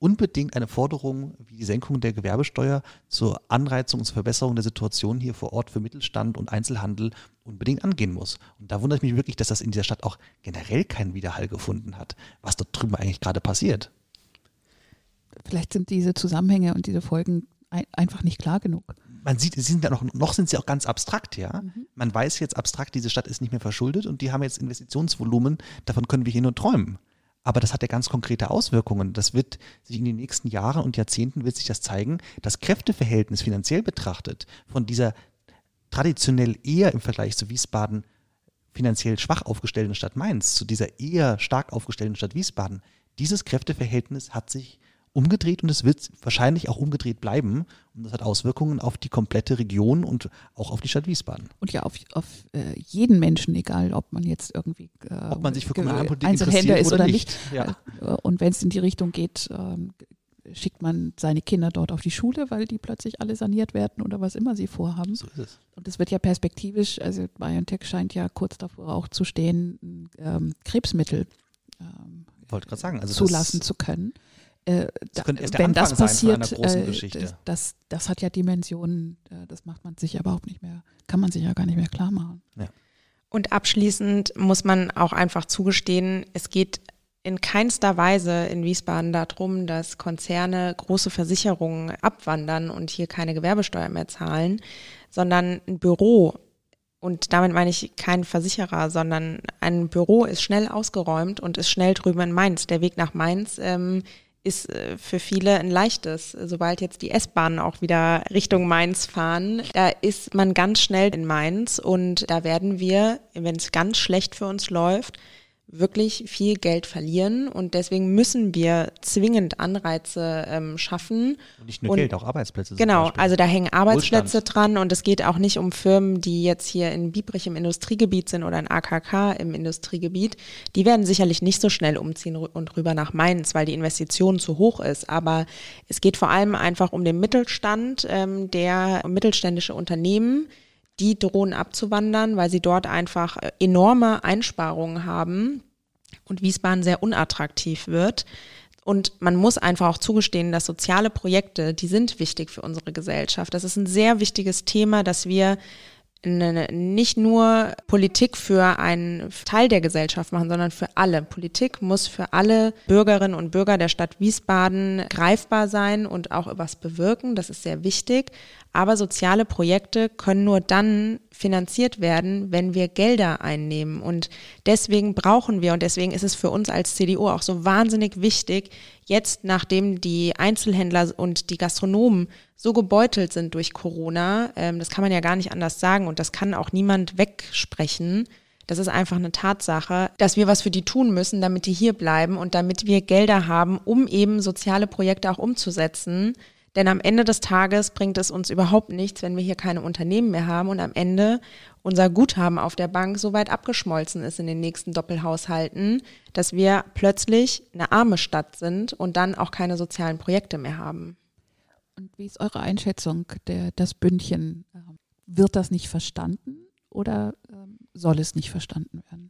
unbedingt eine Forderung wie die Senkung der Gewerbesteuer zur Anreizung und zur Verbesserung der Situation hier vor Ort für Mittelstand und Einzelhandel unbedingt angehen muss. Und da wundere ich mich wirklich, dass das in dieser Stadt auch generell keinen Widerhall gefunden hat, was dort drüben eigentlich gerade passiert. Vielleicht sind diese Zusammenhänge und diese Folgen ein, einfach nicht klar genug. Man sieht, sie sind ja noch, noch sind sie auch ganz abstrakt, ja. Mhm. Man weiß jetzt abstrakt, diese Stadt ist nicht mehr verschuldet und die haben jetzt Investitionsvolumen, davon können wir hier nur träumen. Aber das hat ja ganz konkrete Auswirkungen. Das wird sich in den nächsten Jahren und Jahrzehnten wird sich das zeigen. Das Kräfteverhältnis finanziell betrachtet von dieser traditionell eher im Vergleich zu Wiesbaden finanziell schwach aufgestellten Stadt Mainz zu dieser eher stark aufgestellten Stadt Wiesbaden, dieses Kräfteverhältnis hat sich umgedreht und es wird wahrscheinlich auch umgedreht bleiben. Und das hat Auswirkungen auf die komplette Region und auch auf die Stadt Wiesbaden. Und ja, auf, auf äh, jeden Menschen, egal ob man jetzt irgendwie äh, ob man sich für Kommunalpolitik Einzelhändler ist oder, oder nicht. nicht. Ja. Äh, und wenn es in die Richtung geht, ähm, schickt man seine Kinder dort auf die Schule, weil die plötzlich alle saniert werden oder was immer sie vorhaben. So ist es. Und es wird ja perspektivisch, also BioNTech scheint ja kurz davor auch zu stehen, ähm, Krebsmittel ähm, sagen, also zulassen zu können. Äh, das da, wenn das passiert, äh, das, das hat ja Dimensionen, äh, das macht man sich überhaupt nicht mehr, kann man sich ja gar nicht mehr klar machen. Ja. Und abschließend muss man auch einfach zugestehen, es geht in keinster Weise in Wiesbaden darum, dass Konzerne große Versicherungen abwandern und hier keine Gewerbesteuer mehr zahlen, sondern ein Büro, und damit meine ich kein Versicherer, sondern ein Büro ist schnell ausgeräumt und ist schnell drüben in Mainz. Der Weg nach Mainz ähm, ist äh, für viele ein leichtes. Sobald jetzt die S-Bahnen auch wieder Richtung Mainz fahren, da ist man ganz schnell in Mainz und da werden wir, wenn es ganz schlecht für uns läuft, wirklich viel Geld verlieren und deswegen müssen wir zwingend Anreize ähm, schaffen. Und nicht nur und, Geld, auch Arbeitsplätze. Genau, also da hängen Arbeitsplätze Wohlstand. dran und es geht auch nicht um Firmen, die jetzt hier in Biebrich im Industriegebiet sind oder in AKK im Industriegebiet. Die werden sicherlich nicht so schnell umziehen und rüber nach Mainz, weil die Investition zu hoch ist. Aber es geht vor allem einfach um den Mittelstand, ähm, der mittelständische Unternehmen, die drohen abzuwandern, weil sie dort einfach äh, enorme Einsparungen haben und Wiesbaden sehr unattraktiv wird. Und man muss einfach auch zugestehen, dass soziale Projekte, die sind wichtig für unsere Gesellschaft. Das ist ein sehr wichtiges Thema, dass wir nicht nur Politik für einen Teil der Gesellschaft machen, sondern für alle. Politik muss für alle Bürgerinnen und Bürger der Stadt Wiesbaden greifbar sein und auch etwas bewirken. Das ist sehr wichtig. Aber soziale Projekte können nur dann finanziert werden, wenn wir Gelder einnehmen. Und deswegen brauchen wir, und deswegen ist es für uns als CDU auch so wahnsinnig wichtig, jetzt, nachdem die Einzelhändler und die Gastronomen so gebeutelt sind durch Corona, ähm, das kann man ja gar nicht anders sagen und das kann auch niemand wegsprechen. Das ist einfach eine Tatsache, dass wir was für die tun müssen, damit die hier bleiben und damit wir Gelder haben, um eben soziale Projekte auch umzusetzen. Denn am Ende des Tages bringt es uns überhaupt nichts, wenn wir hier keine Unternehmen mehr haben und am Ende unser Guthaben auf der Bank so weit abgeschmolzen ist in den nächsten Doppelhaushalten, dass wir plötzlich eine arme Stadt sind und dann auch keine sozialen Projekte mehr haben. Und wie ist eure Einschätzung, der, das Bündchen? Ähm, wird das nicht verstanden oder ähm, soll es nicht verstanden werden?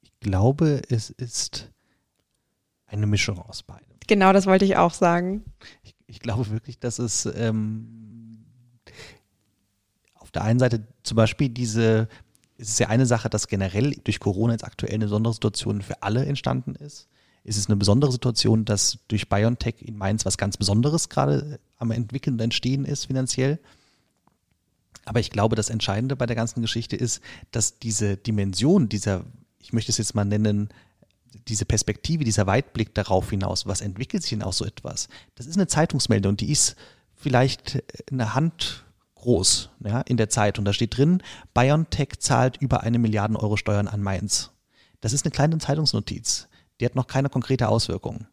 Ich glaube, es ist eine Mischung aus beidem. Genau, das wollte ich auch sagen. Ich, ich glaube wirklich, dass es ähm, auf der einen Seite zum Beispiel diese, es ist ja eine Sache, dass generell durch Corona jetzt aktuell eine besondere Situation für alle entstanden ist. Es ist eine besondere Situation, dass durch BioNTech in Mainz was ganz Besonderes gerade am entwickeln und entstehen ist finanziell. Aber ich glaube, das Entscheidende bei der ganzen Geschichte ist, dass diese Dimension dieser, ich möchte es jetzt mal nennen, diese Perspektive, dieser Weitblick darauf hinaus, was entwickelt sich denn aus so etwas? Das ist eine Zeitungsmeldung, die ist vielleicht eine Hand groß ja, in der Zeit und da steht drin, BioNTech zahlt über eine Milliarde Euro Steuern an Mainz. Das ist eine kleine Zeitungsnotiz, die hat noch keine konkrete Auswirkung.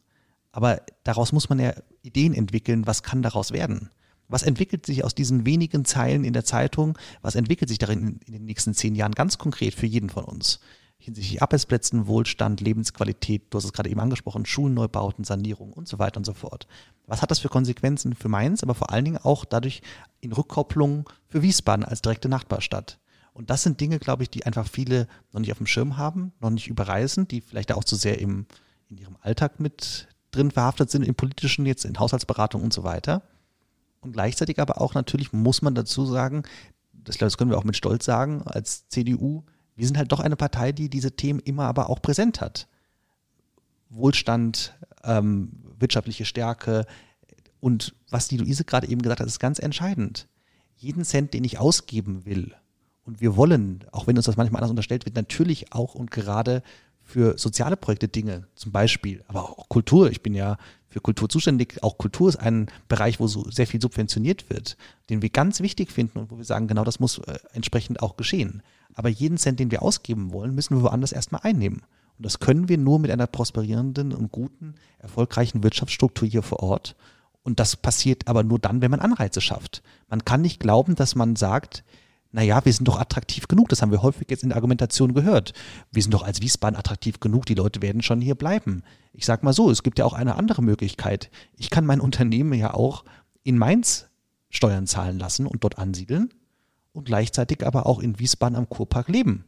Aber daraus muss man ja Ideen entwickeln, was kann daraus werden? Was entwickelt sich aus diesen wenigen Zeilen in der Zeitung? Was entwickelt sich darin in den nächsten zehn Jahren ganz konkret für jeden von uns? hinsichtlich Arbeitsplätzen, Wohlstand, Lebensqualität, du hast es gerade eben angesprochen, Schulneubauten, Sanierung und so weiter und so fort. Was hat das für Konsequenzen für Mainz, aber vor allen Dingen auch dadurch in Rückkopplung für Wiesbaden als direkte Nachbarstadt? Und das sind Dinge, glaube ich, die einfach viele noch nicht auf dem Schirm haben, noch nicht überreisen, die vielleicht auch zu sehr im, in ihrem Alltag mit drin verhaftet sind, im politischen, jetzt in Haushaltsberatung und so weiter. Und gleichzeitig aber auch natürlich muss man dazu sagen, das, glaube, das können wir auch mit Stolz sagen, als CDU, wir sind halt doch eine Partei, die diese Themen immer aber auch präsent hat. Wohlstand, ähm, wirtschaftliche Stärke, Und was die Luise gerade eben gesagt hat, ist ganz entscheidend. Jeden Cent, den ich ausgeben will, und wir wollen, auch wenn uns das manchmal anders unterstellt wird, natürlich auch und gerade für soziale Projekte Dinge, zum Beispiel, aber auch Kultur. Ich bin ja für Kultur zuständig. Auch Kultur ist ein Bereich, wo so sehr viel subventioniert wird, den wir ganz wichtig finden und wo wir sagen, genau das muss äh, entsprechend auch geschehen. Aber jeden Cent, den wir ausgeben wollen, müssen wir woanders erstmal einnehmen. Und das können wir nur mit einer prosperierenden und guten, erfolgreichen Wirtschaftsstruktur hier vor Ort. Und das passiert aber nur dann, wenn man Anreize schafft. Man kann nicht glauben, dass man sagt, naja, wir sind doch attraktiv genug. Das haben wir häufig jetzt in der Argumentation gehört. Wir sind doch als Wiesbaden attraktiv genug. Die Leute werden schon hier bleiben. Ich sage mal so, es gibt ja auch eine andere Möglichkeit. Ich kann mein Unternehmen ja auch in Mainz Steuern zahlen lassen und dort ansiedeln und gleichzeitig aber auch in Wiesbaden am Kurpark leben.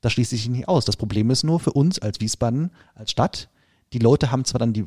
Das schließt sich nicht aus. Das Problem ist nur für uns als Wiesbaden, als Stadt, die Leute haben zwar dann die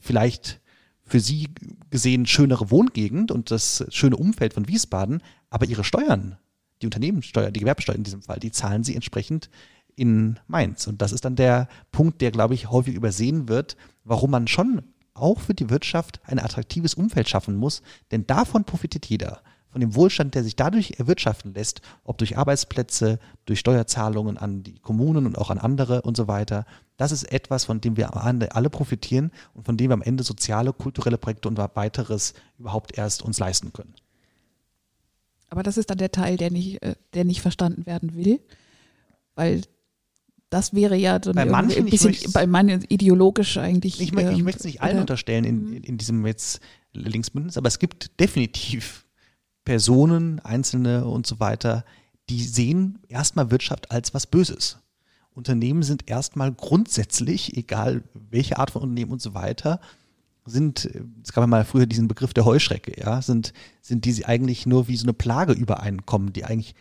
vielleicht für sie gesehen schönere Wohngegend und das schöne Umfeld von Wiesbaden, aber ihre Steuern die Unternehmenssteuer, die Gewerbesteuer in diesem Fall, die zahlen sie entsprechend in Mainz. Und das ist dann der Punkt, der, glaube ich, häufig übersehen wird, warum man schon auch für die Wirtschaft ein attraktives Umfeld schaffen muss, denn davon profitiert jeder. Von dem Wohlstand, der sich dadurch erwirtschaften lässt, ob durch Arbeitsplätze, durch Steuerzahlungen an die Kommunen und auch an andere und so weiter. Das ist etwas, von dem wir alle profitieren und von dem wir am Ende soziale, kulturelle Projekte und weiteres überhaupt erst uns leisten können. Aber das ist dann der Teil, der nicht, äh, der nicht verstanden werden will, weil das wäre ja so bei manchen, ein bisschen bei meinen ideologisch eigentlich. Ich, ähm, ich möchte es nicht allen unterstellen in, mhm. in diesem jetzt Linksbündnis, aber es gibt definitiv Personen, Einzelne und so weiter, die sehen erstmal Wirtschaft als was Böses. Unternehmen sind erstmal grundsätzlich, egal welche Art von Unternehmen und so weiter, sind, es gab ja mal früher diesen Begriff der Heuschrecke, ja, sind, sind die eigentlich nur wie so eine Plage übereinkommen, die eigentlich,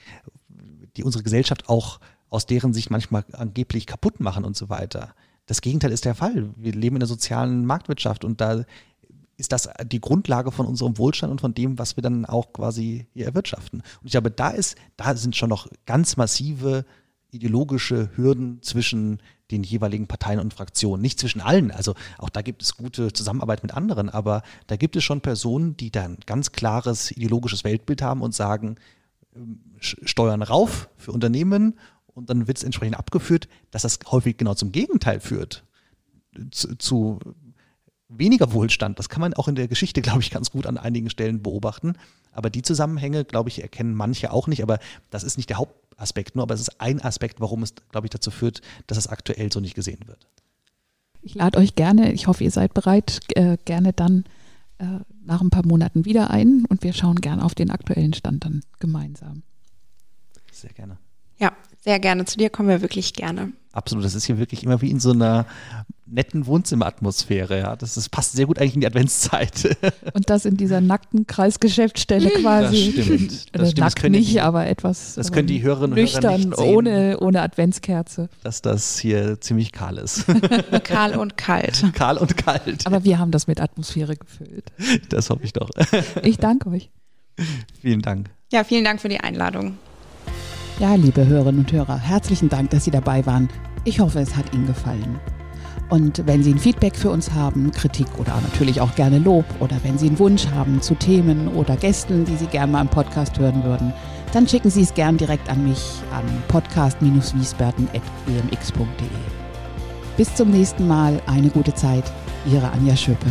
die unsere Gesellschaft auch aus deren Sicht manchmal angeblich kaputt machen und so weiter. Das Gegenteil ist der Fall. Wir leben in einer sozialen Marktwirtschaft und da ist das die Grundlage von unserem Wohlstand und von dem, was wir dann auch quasi hier erwirtschaften. Und ich glaube, da ist, da sind schon noch ganz massive ideologische Hürden zwischen den jeweiligen Parteien und Fraktionen. Nicht zwischen allen. Also auch da gibt es gute Zusammenarbeit mit anderen, aber da gibt es schon Personen, die da ein ganz klares ideologisches Weltbild haben und sagen, ähm, Steuern rauf für Unternehmen und dann wird es entsprechend abgeführt, dass das häufig genau zum Gegenteil führt. Zu, zu weniger Wohlstand. Das kann man auch in der Geschichte, glaube ich, ganz gut an einigen Stellen beobachten. Aber die Zusammenhänge, glaube ich, erkennen manche auch nicht. Aber das ist nicht der Haupt Aspekt nur, aber es ist ein Aspekt, warum es, glaube ich, dazu führt, dass es aktuell so nicht gesehen wird. Ich lade euch gerne, ich hoffe, ihr seid bereit, äh, gerne dann äh, nach ein paar Monaten wieder ein und wir schauen gerne auf den aktuellen Stand dann gemeinsam. Sehr gerne. Ja, sehr gerne. Zu dir kommen wir wirklich gerne. Absolut, das ist hier wirklich immer wie in so einer netten Wohnzimmeratmosphäre. Ja. Das, das passt sehr gut eigentlich in die Adventszeit. Und das in dieser nackten Kreisgeschäftsstelle quasi. Das stimmt. Das, stimmt. Nackt das nicht, die, aber etwas. Das können die Hörerinnen und nüchtern, Hörer nicht sehen, ohne, ohne Adventskerze. Dass das hier ziemlich kahl ist. kahl und kalt. Kahl und kalt. Aber wir haben das mit Atmosphäre gefüllt. Das hoffe ich doch. Ich danke euch. Vielen Dank. Ja, vielen Dank für die Einladung. Ja, liebe Hörerinnen und Hörer, herzlichen Dank, dass Sie dabei waren. Ich hoffe, es hat Ihnen gefallen. Und wenn Sie ein Feedback für uns haben, Kritik oder natürlich auch gerne Lob oder wenn Sie einen Wunsch haben zu Themen oder Gästen, die Sie gerne mal im Podcast hören würden, dann schicken Sie es gern direkt an mich an podcast-wiesbaden.gmx.de. Bis zum nächsten Mal, eine gute Zeit, Ihre Anja Schöpe.